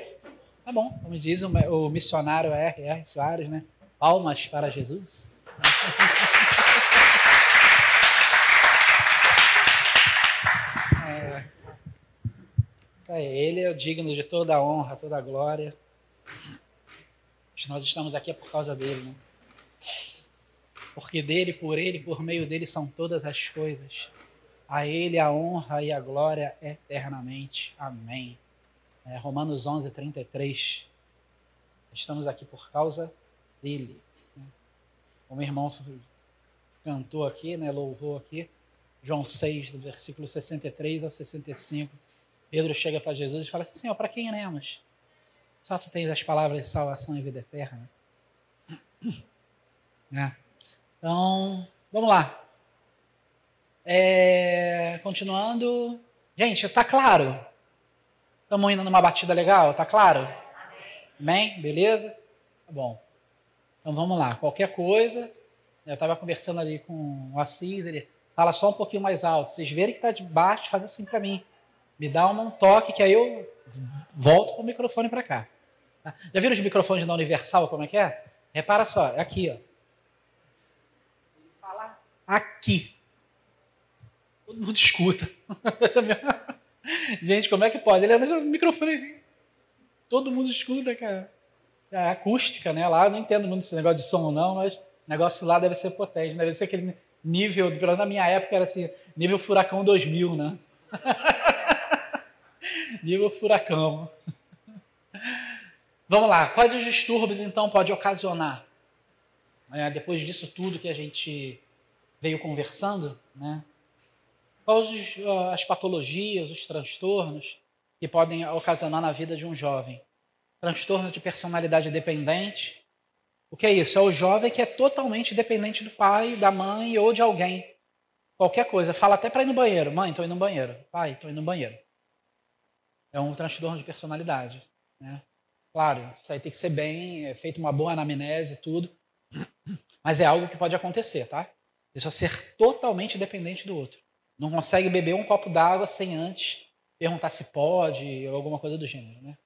Tá bom. Como diz o, missionário R.R. Soares, né? Palmas para Jesus. É, ele é digno de toda a honra, toda a glória. Nós estamos aqui é por causa dele, né? Porque dele, por ele, por meio dele são todas as coisas. A ele a honra e a glória eternamente. Amém. É, Romanos 11, 33. Estamos aqui por causa dele. Né? O meu irmão cantou aqui, né, louvou aqui, João 6, do versículo 63 ao 65 Pedro chega para Jesus e fala assim: Senhor, para quem iremos? Só tu tens as palavras de salvação e vida eterna. Né? Então, vamos lá. É, continuando. Gente, tá claro? Estamos indo numa batida legal? Tá claro? Amém? Beleza? Tá bom. Então vamos lá. Qualquer coisa. Eu estava conversando ali com o Assis, ele fala só um pouquinho mais alto. Vocês verem que está de baixo, faz assim para mim. Me dá um toque que aí eu volto com o microfone para cá. Tá? Já viram os microfones da Universal, como é que é? Repara só, é aqui, ó. Aqui. Todo mundo escuta. Gente, como é que pode? Ele anda com o microfone assim. Todo mundo escuta, cara. É acústica, né? Lá eu não entendo muito esse negócio de som, não, mas o negócio lá deve ser potente. Deve ser aquele nível, pelo menos na minha época era assim, nível Furacão 2000, né? Nível furacão. Vamos lá, quais os distúrbios então pode ocasionar? É, depois disso tudo que a gente veio conversando, né? Quais as patologias, os transtornos que podem ocasionar na vida de um jovem? Transtorno de personalidade dependente. O que é isso? É o jovem que é totalmente dependente do pai, da mãe ou de alguém. Qualquer coisa. Fala até para ir no banheiro. Mãe, estou indo no banheiro. Pai, estou indo no banheiro é um transtorno de personalidade. Né? Claro, isso aí tem que ser bem, é feito uma boa anamnese e tudo, mas é algo que pode acontecer, tá? Pessoa ser totalmente dependente do outro. Não consegue beber um copo d'água sem antes perguntar se pode ou alguma coisa do gênero, né?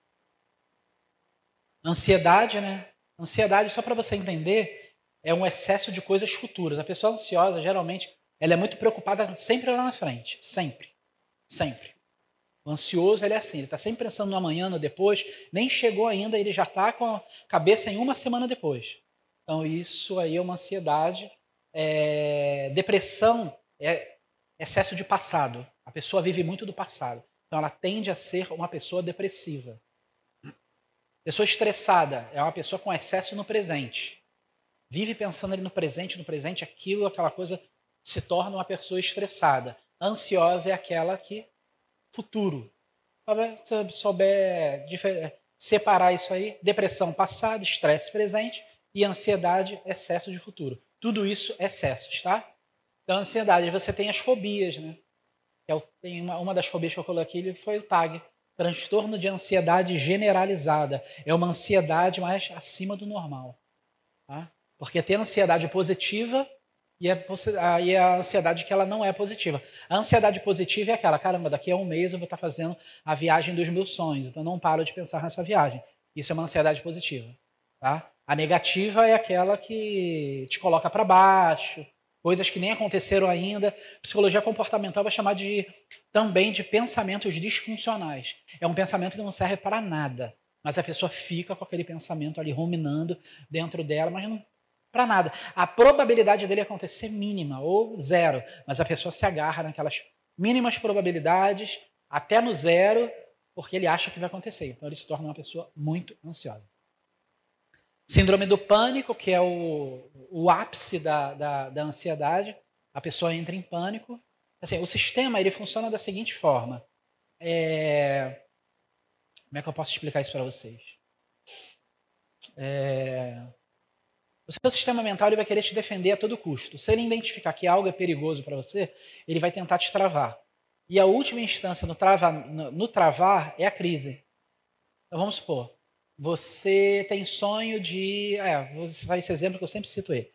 Ansiedade, né? Ansiedade, só para você entender, é um excesso de coisas futuras. A pessoa ansiosa, geralmente, ela é muito preocupada sempre lá na frente. Sempre. Sempre. O ansioso, ele é assim, ele está sempre pensando no amanhã, no depois, nem chegou ainda, ele já está com a cabeça em uma semana depois. Então, isso aí é uma ansiedade. É... Depressão é excesso de passado. A pessoa vive muito do passado. Então, ela tende a ser uma pessoa depressiva. Pessoa estressada é uma pessoa com excesso no presente. Vive pensando ali no presente, no presente, aquilo, aquela coisa se torna uma pessoa estressada. Ansiosa é aquela que futuro. Se eu souber separar isso aí, depressão passado, estresse presente e ansiedade, excesso de futuro. Tudo isso é excessos, tá? Então, ansiedade, você tem as fobias, né? É tem uma, uma das fobias que eu coloquei foi o TAG, transtorno de ansiedade generalizada. É uma ansiedade mais acima do normal. Tá? Porque tem ansiedade positiva e a, e a ansiedade que ela não é positiva. A ansiedade positiva é aquela, caramba, daqui a um mês eu vou estar fazendo a viagem dos meus sonhos, então não paro de pensar nessa viagem. Isso é uma ansiedade positiva. Tá? A negativa é aquela que te coloca para baixo, coisas que nem aconteceram ainda. Psicologia comportamental vai chamar de também de pensamentos disfuncionais. É um pensamento que não serve para nada, mas a pessoa fica com aquele pensamento ali ruminando dentro dela, mas não para nada. A probabilidade dele acontecer é mínima ou zero, mas a pessoa se agarra naquelas mínimas probabilidades até no zero, porque ele acha que vai acontecer. Então ele se torna uma pessoa muito ansiosa. Síndrome do pânico, que é o, o ápice da, da, da ansiedade. A pessoa entra em pânico. Assim, o sistema ele funciona da seguinte forma. É... Como é que eu posso explicar isso para vocês? É... O seu sistema mental ele vai querer te defender a todo custo. Se ele identificar que algo é perigoso para você, ele vai tentar te travar. E a última instância no, trava, no, no travar é a crise. Então vamos supor, você tem sonho de. É, vou citar esse exemplo que eu sempre cito ele.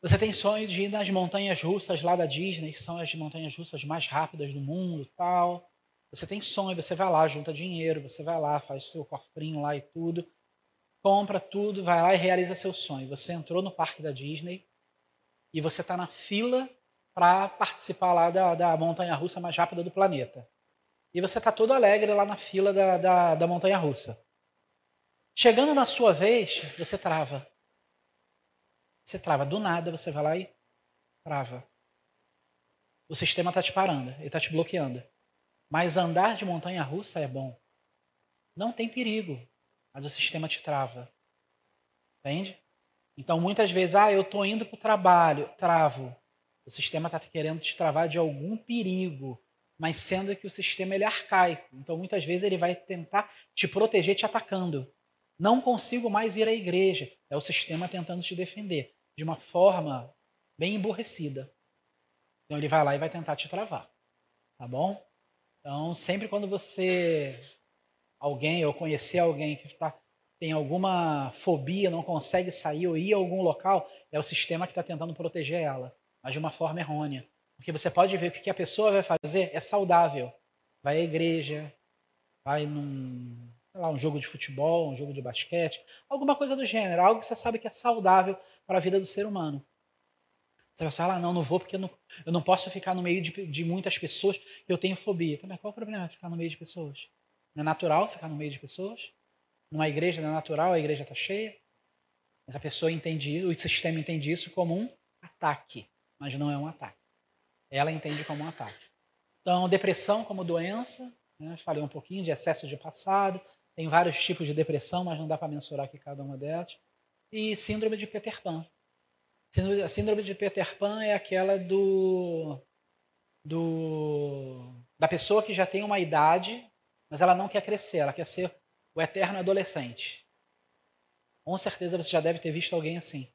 Você tem sonho de ir nas montanhas russas lá da Disney, que são as montanhas russas mais rápidas do mundo tal. Você tem sonho, você vai lá, junta dinheiro, você vai lá, faz seu cofrinho lá e tudo, compra tudo, vai lá e realiza seu sonho. Você entrou no parque da Disney e você está na fila para participar lá da, da montanha russa mais rápida do planeta. E você está todo alegre lá na fila da, da, da montanha russa. Chegando na sua vez, você trava. Você trava. Do nada, você vai lá e trava. O sistema está te parando, ele está te bloqueando. Mas andar de montanha russa é bom. Não tem perigo, mas o sistema te trava. Entende? Então, muitas vezes, ah, eu estou indo para o trabalho, travo. O sistema está querendo te travar de algum perigo, mas sendo que o sistema ele é arcaico. Então, muitas vezes, ele vai tentar te proteger te atacando. Não consigo mais ir à igreja. É o sistema tentando te defender de uma forma bem emburrecida. Então ele vai lá e vai tentar te travar. Tá bom? Então, sempre quando você alguém ou conhecer alguém que tá, tem alguma fobia, não consegue sair ou ir a algum local, é o sistema que está tentando proteger ela, mas de uma forma errônea. Porque você pode ver que o que a pessoa vai fazer é saudável. Vai à igreja, vai num, lá, um jogo de futebol, um jogo de basquete, alguma coisa do gênero, algo que você sabe que é saudável para a vida do ser humano. Você vai falar, ah, não, não vou porque eu não, eu não posso ficar no meio de, de muitas pessoas eu tenho fobia. Mas qual o problema ficar no meio de pessoas? Não é natural ficar no meio de pessoas? Numa igreja não é natural, a igreja está cheia. Mas a pessoa entende, o sistema entende isso como um ataque, mas não é um ataque. Ela entende como um ataque. Então, depressão como doença, né? falei um pouquinho de excesso de passado, tem vários tipos de depressão, mas não dá para mensurar aqui cada uma delas. E síndrome de Peter Pan. A síndrome de Peter Pan é aquela do, do da pessoa que já tem uma idade, mas ela não quer crescer, ela quer ser o eterno adolescente. Com certeza você já deve ter visto alguém assim.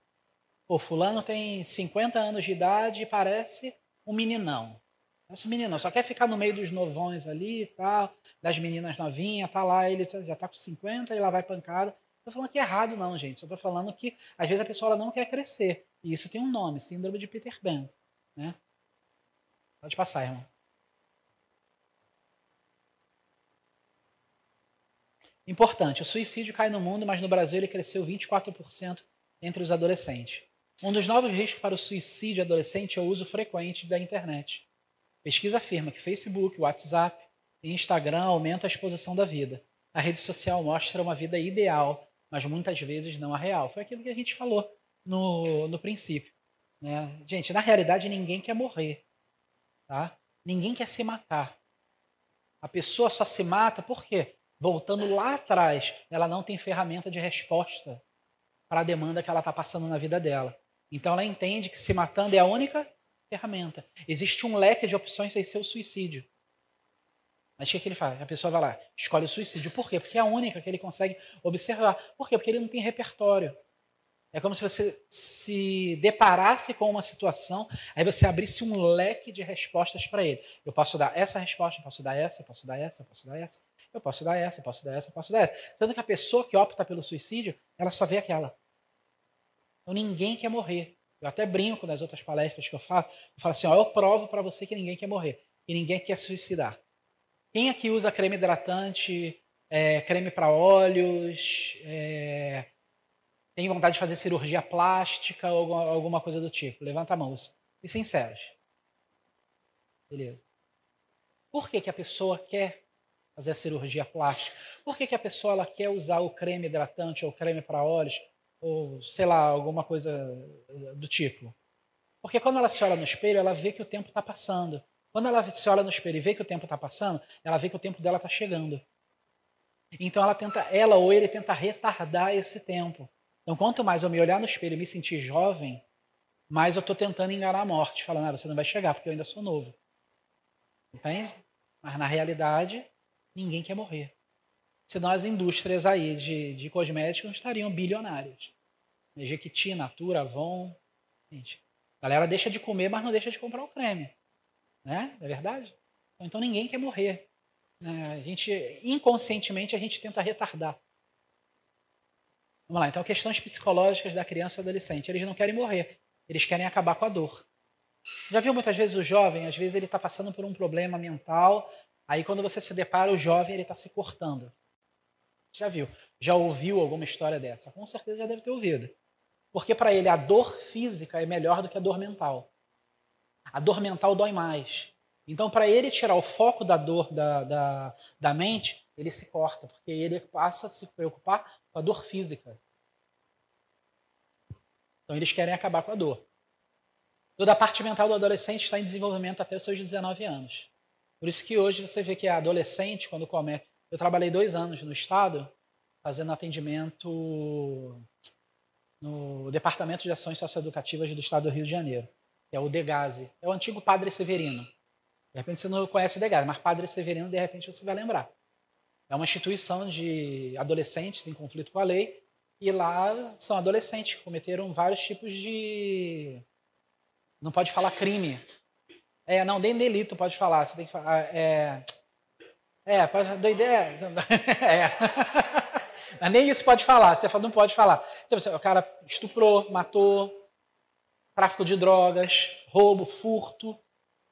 O fulano tem 50 anos de idade e parece um meninão. Esse menino só quer ficar no meio dos novões ali e tal, das meninas novinhas, tá lá, ele já tá com 50 e lá vai pancada. Não tô falando que é errado, não, gente. Só tô falando que às vezes a pessoa não quer crescer. E isso tem um nome, síndrome de Peter Pan. Né? Pode passar, irmão. Importante, o suicídio cai no mundo, mas no Brasil ele cresceu 24% entre os adolescentes. Um dos novos riscos para o suicídio adolescente é o uso frequente da internet. Pesquisa afirma que Facebook, WhatsApp e Instagram aumentam a exposição da vida. A rede social mostra uma vida ideal, mas muitas vezes não a real. Foi aquilo que a gente falou no, no princípio. Né? Gente, na realidade ninguém quer morrer. Tá? Ninguém quer se matar. A pessoa só se mata por quê? Voltando lá atrás, ela não tem ferramenta de resposta para a demanda que ela está passando na vida dela. Então ela entende que se matando é a única ferramenta. Existe um leque de opções sem ser o suicídio. Mas o que, que ele faz? A pessoa vai lá, escolhe o suicídio. Por quê? Porque é a única que ele consegue observar. Por quê? Porque ele não tem repertório. É como se você se deparasse com uma situação, aí você abrisse um leque de respostas para ele. Eu posso dar essa resposta, eu posso dar essa, eu posso dar essa, eu posso dar essa, eu posso dar essa, eu posso dar essa, eu posso dar essa. Sendo que a pessoa que opta pelo suicídio, ela só vê aquela. Então ninguém quer morrer. Eu até brinco nas outras palestras que eu faço. Eu falo assim: ó, eu provo para você que ninguém quer morrer. E ninguém quer suicidar. Quem aqui usa creme hidratante, é, creme para olhos, é, tem vontade de fazer cirurgia plástica ou alguma coisa do tipo? Levanta a mão. E sinceros. Beleza. Por que, que a pessoa quer fazer a cirurgia plástica? Por que, que a pessoa ela quer usar o creme hidratante ou creme para olhos? Ou, sei lá, alguma coisa do tipo? Porque quando ela se olha no espelho, ela vê que o tempo está passando. Quando ela se olha no espelho e vê que o tempo está passando, ela vê que o tempo dela está chegando. Então ela tenta, ela ou ele tenta retardar esse tempo. Então, quanto mais eu me olhar no espelho e me sentir jovem, mais eu estou tentando enganar a morte, falando, ah, você não vai chegar porque eu ainda sou novo. Entende? Mas na realidade, ninguém quer morrer. Senão as indústrias aí de, de cosméticos estariam bilionárias. Jequiti, Natura, Avon. Gente, a galera deixa de comer, mas não deixa de comprar o creme. Né? É verdade? Então ninguém quer morrer. Né? A gente, inconscientemente, a gente tenta retardar. Vamos lá, então questões psicológicas da criança e do adolescente. Eles não querem morrer, eles querem acabar com a dor. Já viu muitas vezes o jovem, às vezes ele está passando por um problema mental, aí quando você se depara, o jovem ele está se cortando. Já viu? Já ouviu alguma história dessa? Com certeza já deve ter ouvido. Porque para ele a dor física é melhor do que a dor mental. A dor mental dói mais. Então, para ele tirar o foco da dor da, da, da mente, ele se corta, porque ele passa a se preocupar com a dor física. Então eles querem acabar com a dor. Toda a parte mental do adolescente está em desenvolvimento até os seus 19 anos. Por isso que hoje você vê que a adolescente, quando come. Eu trabalhei dois anos no Estado, fazendo atendimento no Departamento de Ações Socioeducativas do Estado do Rio de Janeiro, que é o DEGASE. É o antigo Padre Severino. De repente você não conhece o DEGASE, mas Padre Severino, de repente você vai lembrar. É uma instituição de adolescentes em conflito com a lei e lá são adolescentes que cometeram vários tipos de. Não pode falar crime. É, não, nem delito pode falar. Você tem que falar. É, é pode, doideira. É. Mas nem isso pode falar. Você não pode falar. Tipo, o cara estuprou, matou, tráfico de drogas, roubo, furto.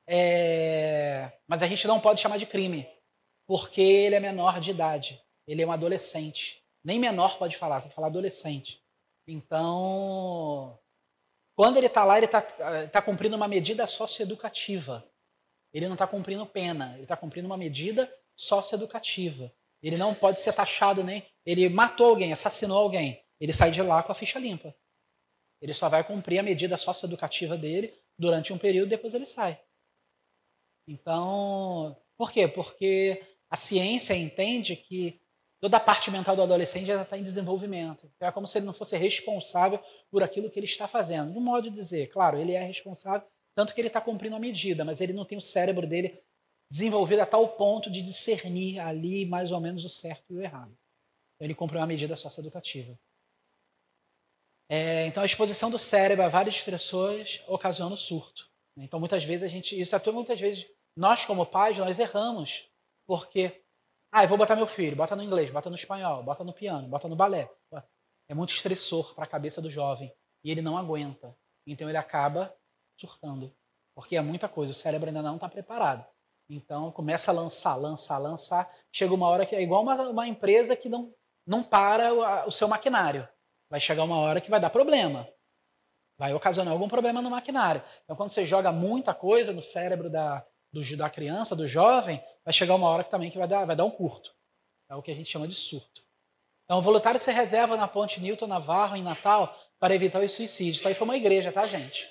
É... Mas a gente não pode chamar de crime porque ele é menor de idade. Ele é um adolescente. Nem menor pode falar, tem que falar adolescente. Então, quando ele está lá, ele está tá cumprindo uma medida socioeducativa. Ele não está cumprindo pena, ele está cumprindo uma medida socioeducativa. Ele não pode ser taxado nem. Ele matou alguém, assassinou alguém. Ele sai de lá com a ficha limpa. Ele só vai cumprir a medida socioeducativa dele durante um período, depois ele sai. Então, por quê? Porque a ciência entende que toda a parte mental do adolescente já está em desenvolvimento. É como se ele não fosse responsável por aquilo que ele está fazendo. No modo de dizer, claro, ele é responsável, tanto que ele está cumprindo a medida, mas ele não tem o cérebro dele desenvolvido a tal ponto de discernir ali mais ou menos o certo e o errado. Ele cumpriu uma medida socioeducativa. É, então, a exposição do cérebro a vários estressores ocasiona o surto. Então, muitas vezes a gente, isso até muitas vezes nós como pais nós erramos porque, ah, eu vou botar meu filho, bota no inglês, bota no espanhol, bota no piano, bota no balé. É muito estressor para a cabeça do jovem e ele não aguenta. Então ele acaba surtando, porque é muita coisa, o cérebro ainda não está preparado. Então começa a lançar, lançar, lançar. Chega uma hora que é igual uma, uma empresa que não, não para o, o seu maquinário. Vai chegar uma hora que vai dar problema. Vai ocasionar algum problema no maquinário. Então, quando você joga muita coisa no cérebro da, do, da criança, do jovem, vai chegar uma hora que também que vai dar, vai dar um curto. É o que a gente chama de surto. Então, o voluntário se reserva na ponte Newton Navarro, em Natal, para evitar o suicídio. Isso aí foi uma igreja, tá, gente?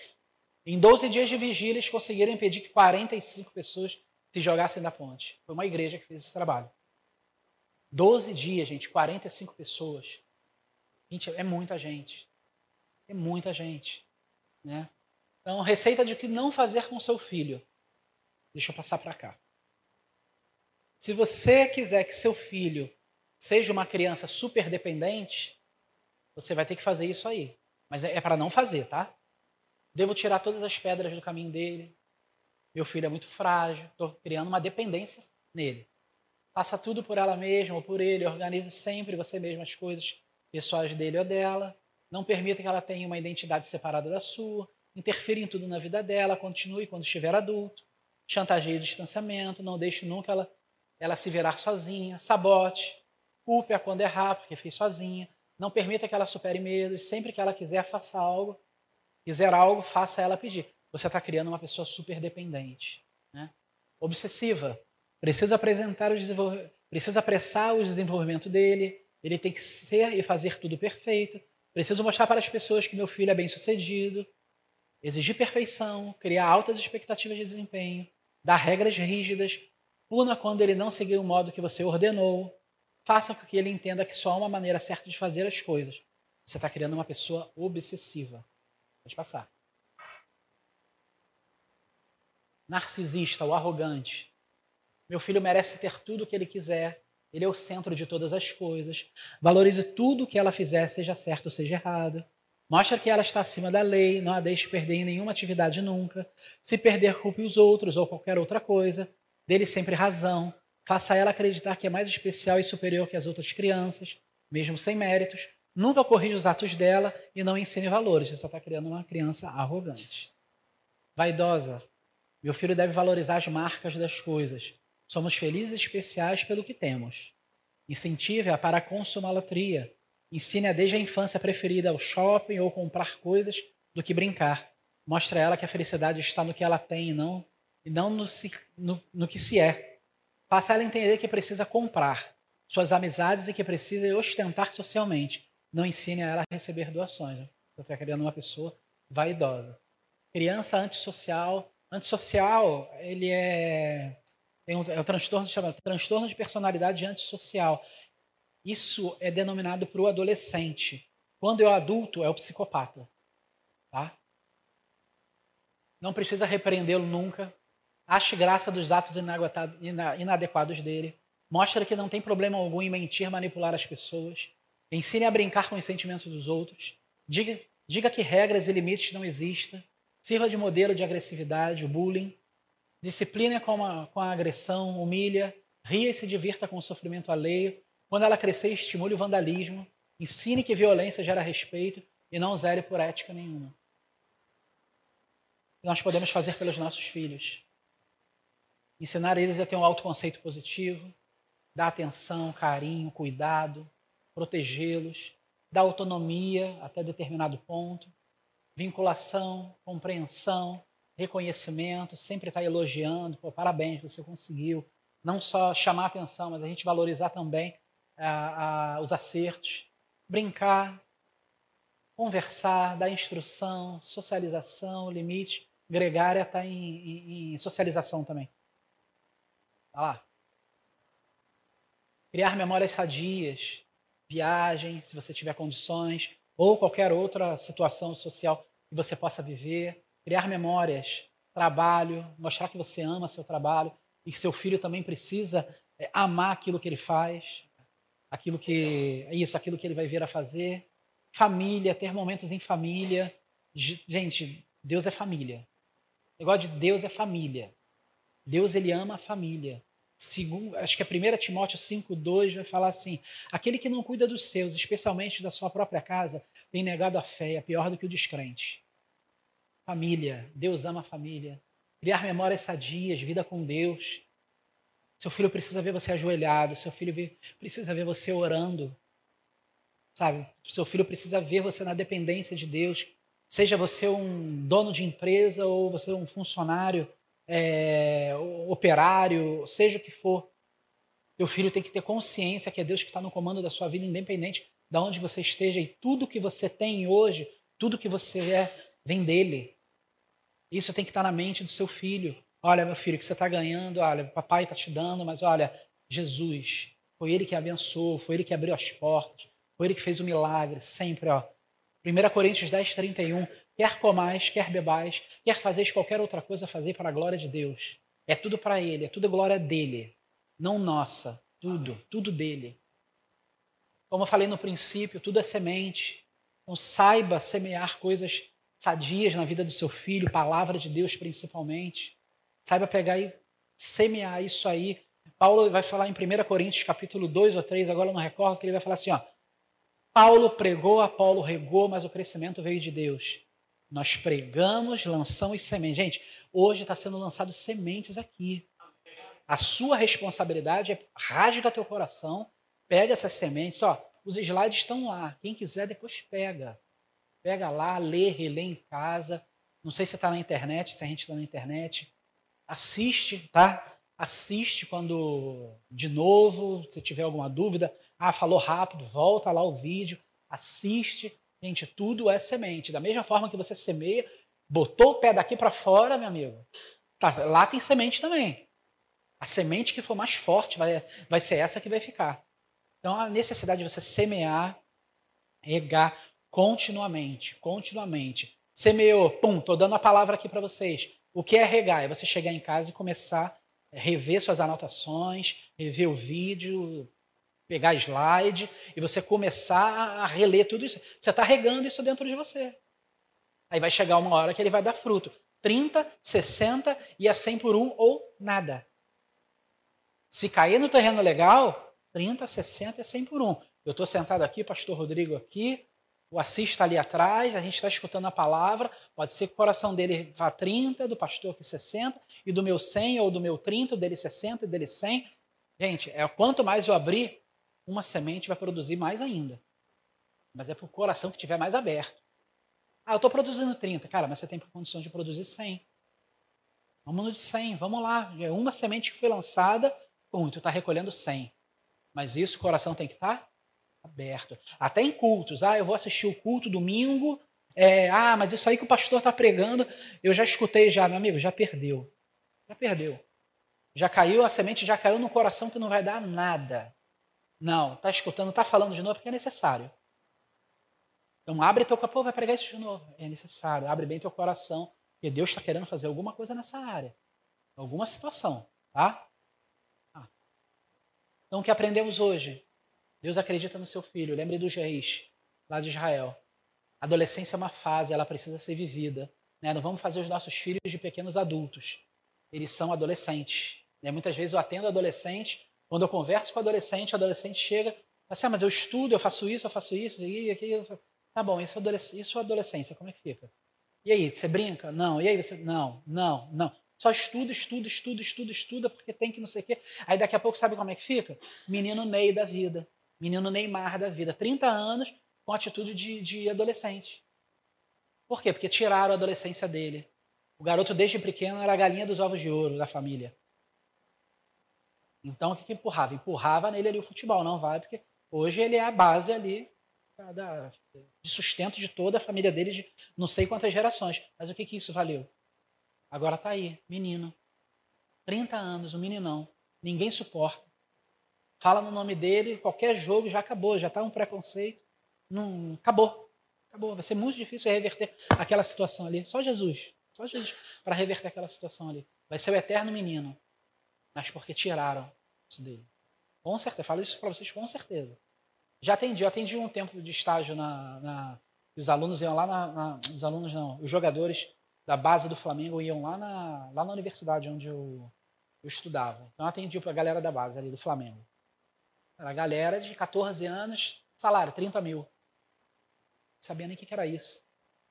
Em 12 dias de vigília, eles conseguiram impedir que 45 pessoas se jogassem da ponte. Foi uma igreja que fez esse trabalho. 12 dias, gente, 45 pessoas. Gente, é muita gente. É muita gente. Né? Então, receita de que não fazer com seu filho. Deixa eu passar para cá. Se você quiser que seu filho seja uma criança super dependente, você vai ter que fazer isso aí. Mas é, é para não fazer, tá? Devo tirar todas as pedras do caminho dele. Meu filho é muito frágil, estou criando uma dependência nele. Faça tudo por ela mesma ou por ele, organize sempre você mesma as coisas pessoais dele ou dela. Não permita que ela tenha uma identidade separada da sua. Interfira em tudo na vida dela, continue quando estiver adulto. Chantageie o distanciamento, não deixe nunca ela, ela se virar sozinha. Sabote, culpe-a quando errar, porque fez sozinha. Não permita que ela supere medos. Sempre que ela quiser, faça algo. Quiser algo, faça ela pedir. Você está criando uma pessoa super dependente. Né? Obsessiva. Precisa apresentar o precisa apressar o desenvolvimento dele. Ele tem que ser e fazer tudo perfeito. Preciso mostrar para as pessoas que meu filho é bem sucedido. Exigir perfeição, criar altas expectativas de desempenho, dar regras rígidas, puna quando ele não seguir o modo que você ordenou, faça com que ele entenda que só há uma maneira certa de fazer as coisas. Você está criando uma pessoa obsessiva. Pode passar. Narcisista ou arrogante. Meu filho merece ter tudo o que ele quiser. Ele é o centro de todas as coisas. Valorize tudo o que ela fizer, seja certo ou seja errado. Mostra que ela está acima da lei, não a deixe perder em nenhuma atividade nunca. Se perder, culpe os outros ou qualquer outra coisa. Dê-lhe sempre razão. Faça ela acreditar que é mais especial e superior que as outras crianças, mesmo sem méritos. Nunca corrija os atos dela e não ensine valores. Você está criando uma criança arrogante. Vaidosa. Meu filho deve valorizar as marcas das coisas. Somos felizes especiais pelo que temos. Incentive-a para a consumalatria. Ensine-a desde a infância preferida ao shopping ou comprar coisas do que brincar. Mostre a ela que a felicidade está no que ela tem e não, e não no, no, no que se é. Faça ela entender que precisa comprar suas amizades e que precisa ostentar socialmente. Não ensine a ela a receber doações. Você está criando uma pessoa vaidosa. Criança antissocial. Antissocial, ele é, tem um, é o transtorno chamado transtorno de personalidade antissocial. Isso é denominado para o adolescente. Quando é o adulto, é o psicopata. Tá? Não precisa repreendê-lo nunca. Ache graça dos atos inadequados dele. Mostre que não tem problema algum em mentir, manipular as pessoas. Ensine a brincar com os sentimentos dos outros. Diga, diga que regras e limites não existem. Sirva de modelo de agressividade, o bullying. Disciplina com a, com a agressão, humilha. Ria e se divirta com o sofrimento alheio. Quando ela crescer, estimule o vandalismo. Ensine que violência gera respeito e não zere por ética nenhuma. Nós podemos fazer pelos nossos filhos ensinar eles a ter um autoconceito positivo, dar atenção, carinho, cuidado, protegê-los, dar autonomia até determinado ponto, vinculação, compreensão, reconhecimento, sempre estar elogiando, pô, parabéns, você conseguiu. Não só chamar atenção, mas a gente valorizar também ah, ah, os acertos, brincar, conversar, dar instrução, socialização, limite. Gregária está em, em, em socialização também. Tá lá. Criar memórias sadias, viagem, se você tiver condições, ou qualquer outra situação social que você possa viver. Criar memórias, trabalho, mostrar que você ama seu trabalho e que seu filho também precisa é, amar aquilo que ele faz, aquilo que é isso, aquilo que ele vai vir a fazer. Família, ter momentos em família. Gente, Deus é família. O negócio de Deus é família. Deus ele ama a família. Segundo, acho que a 1 Timóteo 5,2 vai falar assim: aquele que não cuida dos seus, especialmente da sua própria casa, tem negado a fé, é pior do que o descrente. Família, Deus ama a família. criar memórias sadias, vida com Deus. Seu filho precisa ver você ajoelhado, seu filho precisa ver você orando. Sabe? Seu filho precisa ver você na dependência de Deus. Seja você um dono de empresa ou você um funcionário, é, operário, seja o que for. Teu filho tem que ter consciência que é Deus que está no comando da sua vida, independente de onde você esteja. E tudo que você tem hoje, tudo que você é, vem dele. Isso tem que estar na mente do seu filho. Olha, meu filho, que você está ganhando, olha, papai está te dando, mas olha, Jesus, foi ele que abençoou, foi ele que abriu as portas, foi ele que fez o milagre, sempre, ó. 1 Coríntios 10, 31. Quer comais, quer bebais, quer fazeis qualquer outra coisa, fazer para a glória de Deus. É tudo para Ele, é tudo glória dele, não nossa. Tudo, tudo dele. Como eu falei no princípio, tudo é semente. Então saiba semear coisas sadias na vida do seu filho, palavra de Deus principalmente. Saiba pegar e semear isso aí. Paulo vai falar em 1 Coríntios capítulo 2 ou 3, agora eu não recordo, que ele vai falar assim, ó. Paulo pregou, Apolo regou, mas o crescimento veio de Deus. Nós pregamos, lançamos sementes. Gente, hoje está sendo lançado sementes aqui. A sua responsabilidade é rasga teu coração, pega essas sementes. Ó, os slides estão lá. Quem quiser depois pega. Pega lá, lê, relê em casa. Não sei se está na internet, se a gente está na internet. Assiste, tá? Assiste quando de novo, se tiver alguma dúvida. Ah, falou rápido, volta lá o vídeo, assiste. Gente, tudo é semente. Da mesma forma que você semeia, botou o pé daqui para fora, meu amigo. Tá, lá tem semente também. A semente que for mais forte vai, vai ser essa que vai ficar. Então, a necessidade de você semear, regar, continuamente, continuamente. Semeou, pum, tô dando a palavra aqui para vocês. O que é regar? É você chegar em casa e começar a rever suas anotações, rever o vídeo, pegar slide e você começar a reler tudo isso. Você está regando isso dentro de você. Aí vai chegar uma hora que ele vai dar fruto. 30, 60 e a 100 por um ou nada. Se cair no terreno legal, 30, 60 e 100 por um. Eu estou sentado aqui, pastor Rodrigo aqui, o Assis está ali atrás, a gente está escutando a palavra, pode ser que o coração dele vá 30, do pastor aqui 60, e do meu 100, ou do meu 30, dele 60, e dele 100. Gente, é, quanto mais eu abrir, uma semente vai produzir mais ainda. Mas é para o coração que estiver mais aberto. Ah, eu estou produzindo 30. Cara, mas você tem condições de produzir 100. Vamos no de 100, vamos lá. É uma semente que foi lançada, pum, tu está recolhendo 100. Mas isso, o coração tem que estar tá aberto. Até em cultos. Ah, eu vou assistir o culto domingo. É, ah, mas isso aí que o pastor está pregando, eu já escutei já, meu amigo, já perdeu. Já perdeu. Já caiu, a semente já caiu no coração que não vai dar nada. Não, está escutando, está falando de novo porque é necessário. Então abre teu capô, vai pregar isso de novo. É necessário, abre bem teu coração, porque Deus está querendo fazer alguma coisa nessa área. Alguma situação, tá? Ah. Então o que aprendemos hoje? Deus acredita no seu filho. Lembre dos reis lá de Israel. Adolescência é uma fase, ela precisa ser vivida. Né? Não vamos fazer os nossos filhos de pequenos adultos. Eles são adolescentes. Né? Muitas vezes eu atendo adolescente, quando eu converso com o adolescente, o adolescente chega, assim, ah, mas eu estudo, eu faço isso, eu faço isso, e aquilo. Tá bom, isso é isso é adolescência, como é que fica? E aí, você brinca? Não. E aí você. Não, não, não. Só estuda, estuda, estuda, estuda, estuda, porque tem que não sei o quê. Aí daqui a pouco sabe como é que fica? Menino meio da vida. Menino Neymar da vida, 30 anos, com atitude de, de adolescente. Por quê? Porque tiraram a adolescência dele. O garoto, desde pequeno, era a galinha dos ovos de ouro da família. Então, o que, que empurrava? Empurrava nele ali o futebol, não vai, porque hoje ele é a base ali da, de sustento de toda a família dele, de não sei quantas gerações. Mas o que, que isso valeu? Agora tá aí, menino. 30 anos, um meninão. Ninguém suporta fala no nome dele, qualquer jogo já acabou, já está um preconceito. Não, acabou. Acabou. Vai ser muito difícil reverter aquela situação ali. Só Jesus. Só Jesus para reverter aquela situação ali. Vai ser o eterno menino. Mas porque tiraram isso dele. Com certeza. Falo isso para vocês com certeza. Já atendi. Eu atendi um tempo de estágio na. na os alunos iam lá na, na, Os alunos não. Os jogadores da base do Flamengo iam lá na, lá na universidade onde eu, eu estudava. Então eu atendi para a galera da base ali do Flamengo. Era a galera de 14 anos, salário 30 mil. Não sabia nem o que era isso.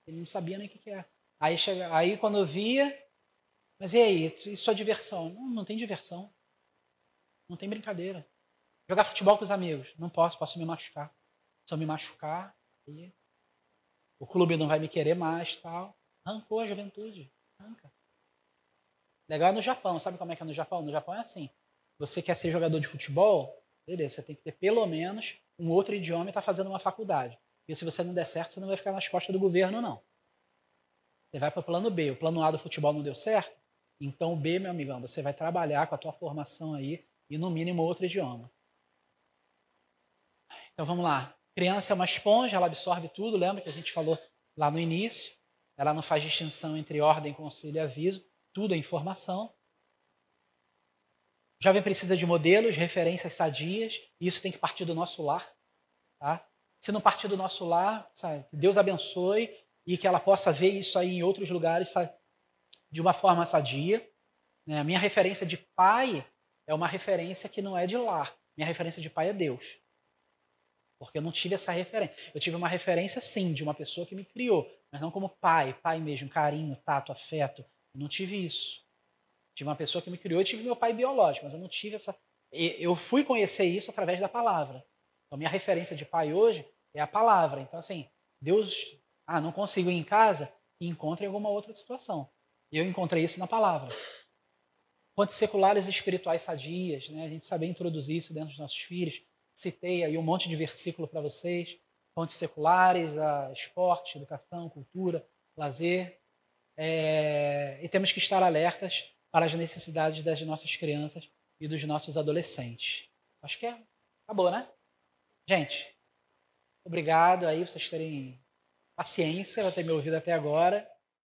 Ele não sabia nem o que era. Aí, chega, aí quando eu via, Mas e aí? E sua diversão? Não, não tem diversão. Não tem brincadeira. Jogar futebol com os amigos. Não posso, posso me machucar. Se eu me machucar, aí o clube não vai me querer mais, tal. Arrancou a juventude. Arranca. Legal é no Japão. Sabe como é que é no Japão? No Japão é assim. Você quer ser jogador de futebol? Beleza, você tem que ter pelo menos um outro idioma e estar tá fazendo uma faculdade. E se você não der certo, você não vai ficar nas costas do governo, não. Você vai para o plano B. O plano A do futebol não deu certo? Então B, meu amigão, você vai trabalhar com a tua formação aí e no mínimo outro idioma. Então vamos lá. Criança é uma esponja, ela absorve tudo, lembra que a gente falou lá no início? Ela não faz distinção entre ordem, conselho e aviso, tudo é informação. Jovem precisa de modelos, referências sadias, e isso tem que partir do nosso lar. Tá? Se não partir do nosso lar, sabe, Deus abençoe e que ela possa ver isso aí em outros lugares sabe, de uma forma sadia. Né? A minha referência de pai é uma referência que não é de lar. Minha referência de pai é Deus. Porque eu não tive essa referência. Eu tive uma referência, sim, de uma pessoa que me criou, mas não como pai, pai mesmo, carinho, tato, afeto. Eu não tive isso. Tive uma pessoa que me criou, eu tive meu pai biológico, mas eu não tive essa. Eu fui conhecer isso através da palavra. Então, minha referência de pai hoje é a palavra. Então, assim, Deus. Ah, não consigo ir em casa? Encontre alguma outra situação. Eu encontrei isso na palavra. Fontes seculares e espirituais sadias, né? a gente saber introduzir isso dentro dos nossos filhos. Citei aí um monte de versículo para vocês. Fontes seculares, a esporte, educação, cultura, lazer. É... E temos que estar alertas para as necessidades das nossas crianças e dos nossos adolescentes. Acho que é. Acabou, né? Gente, obrigado aí vocês terem paciência, por ter me ouvido até agora.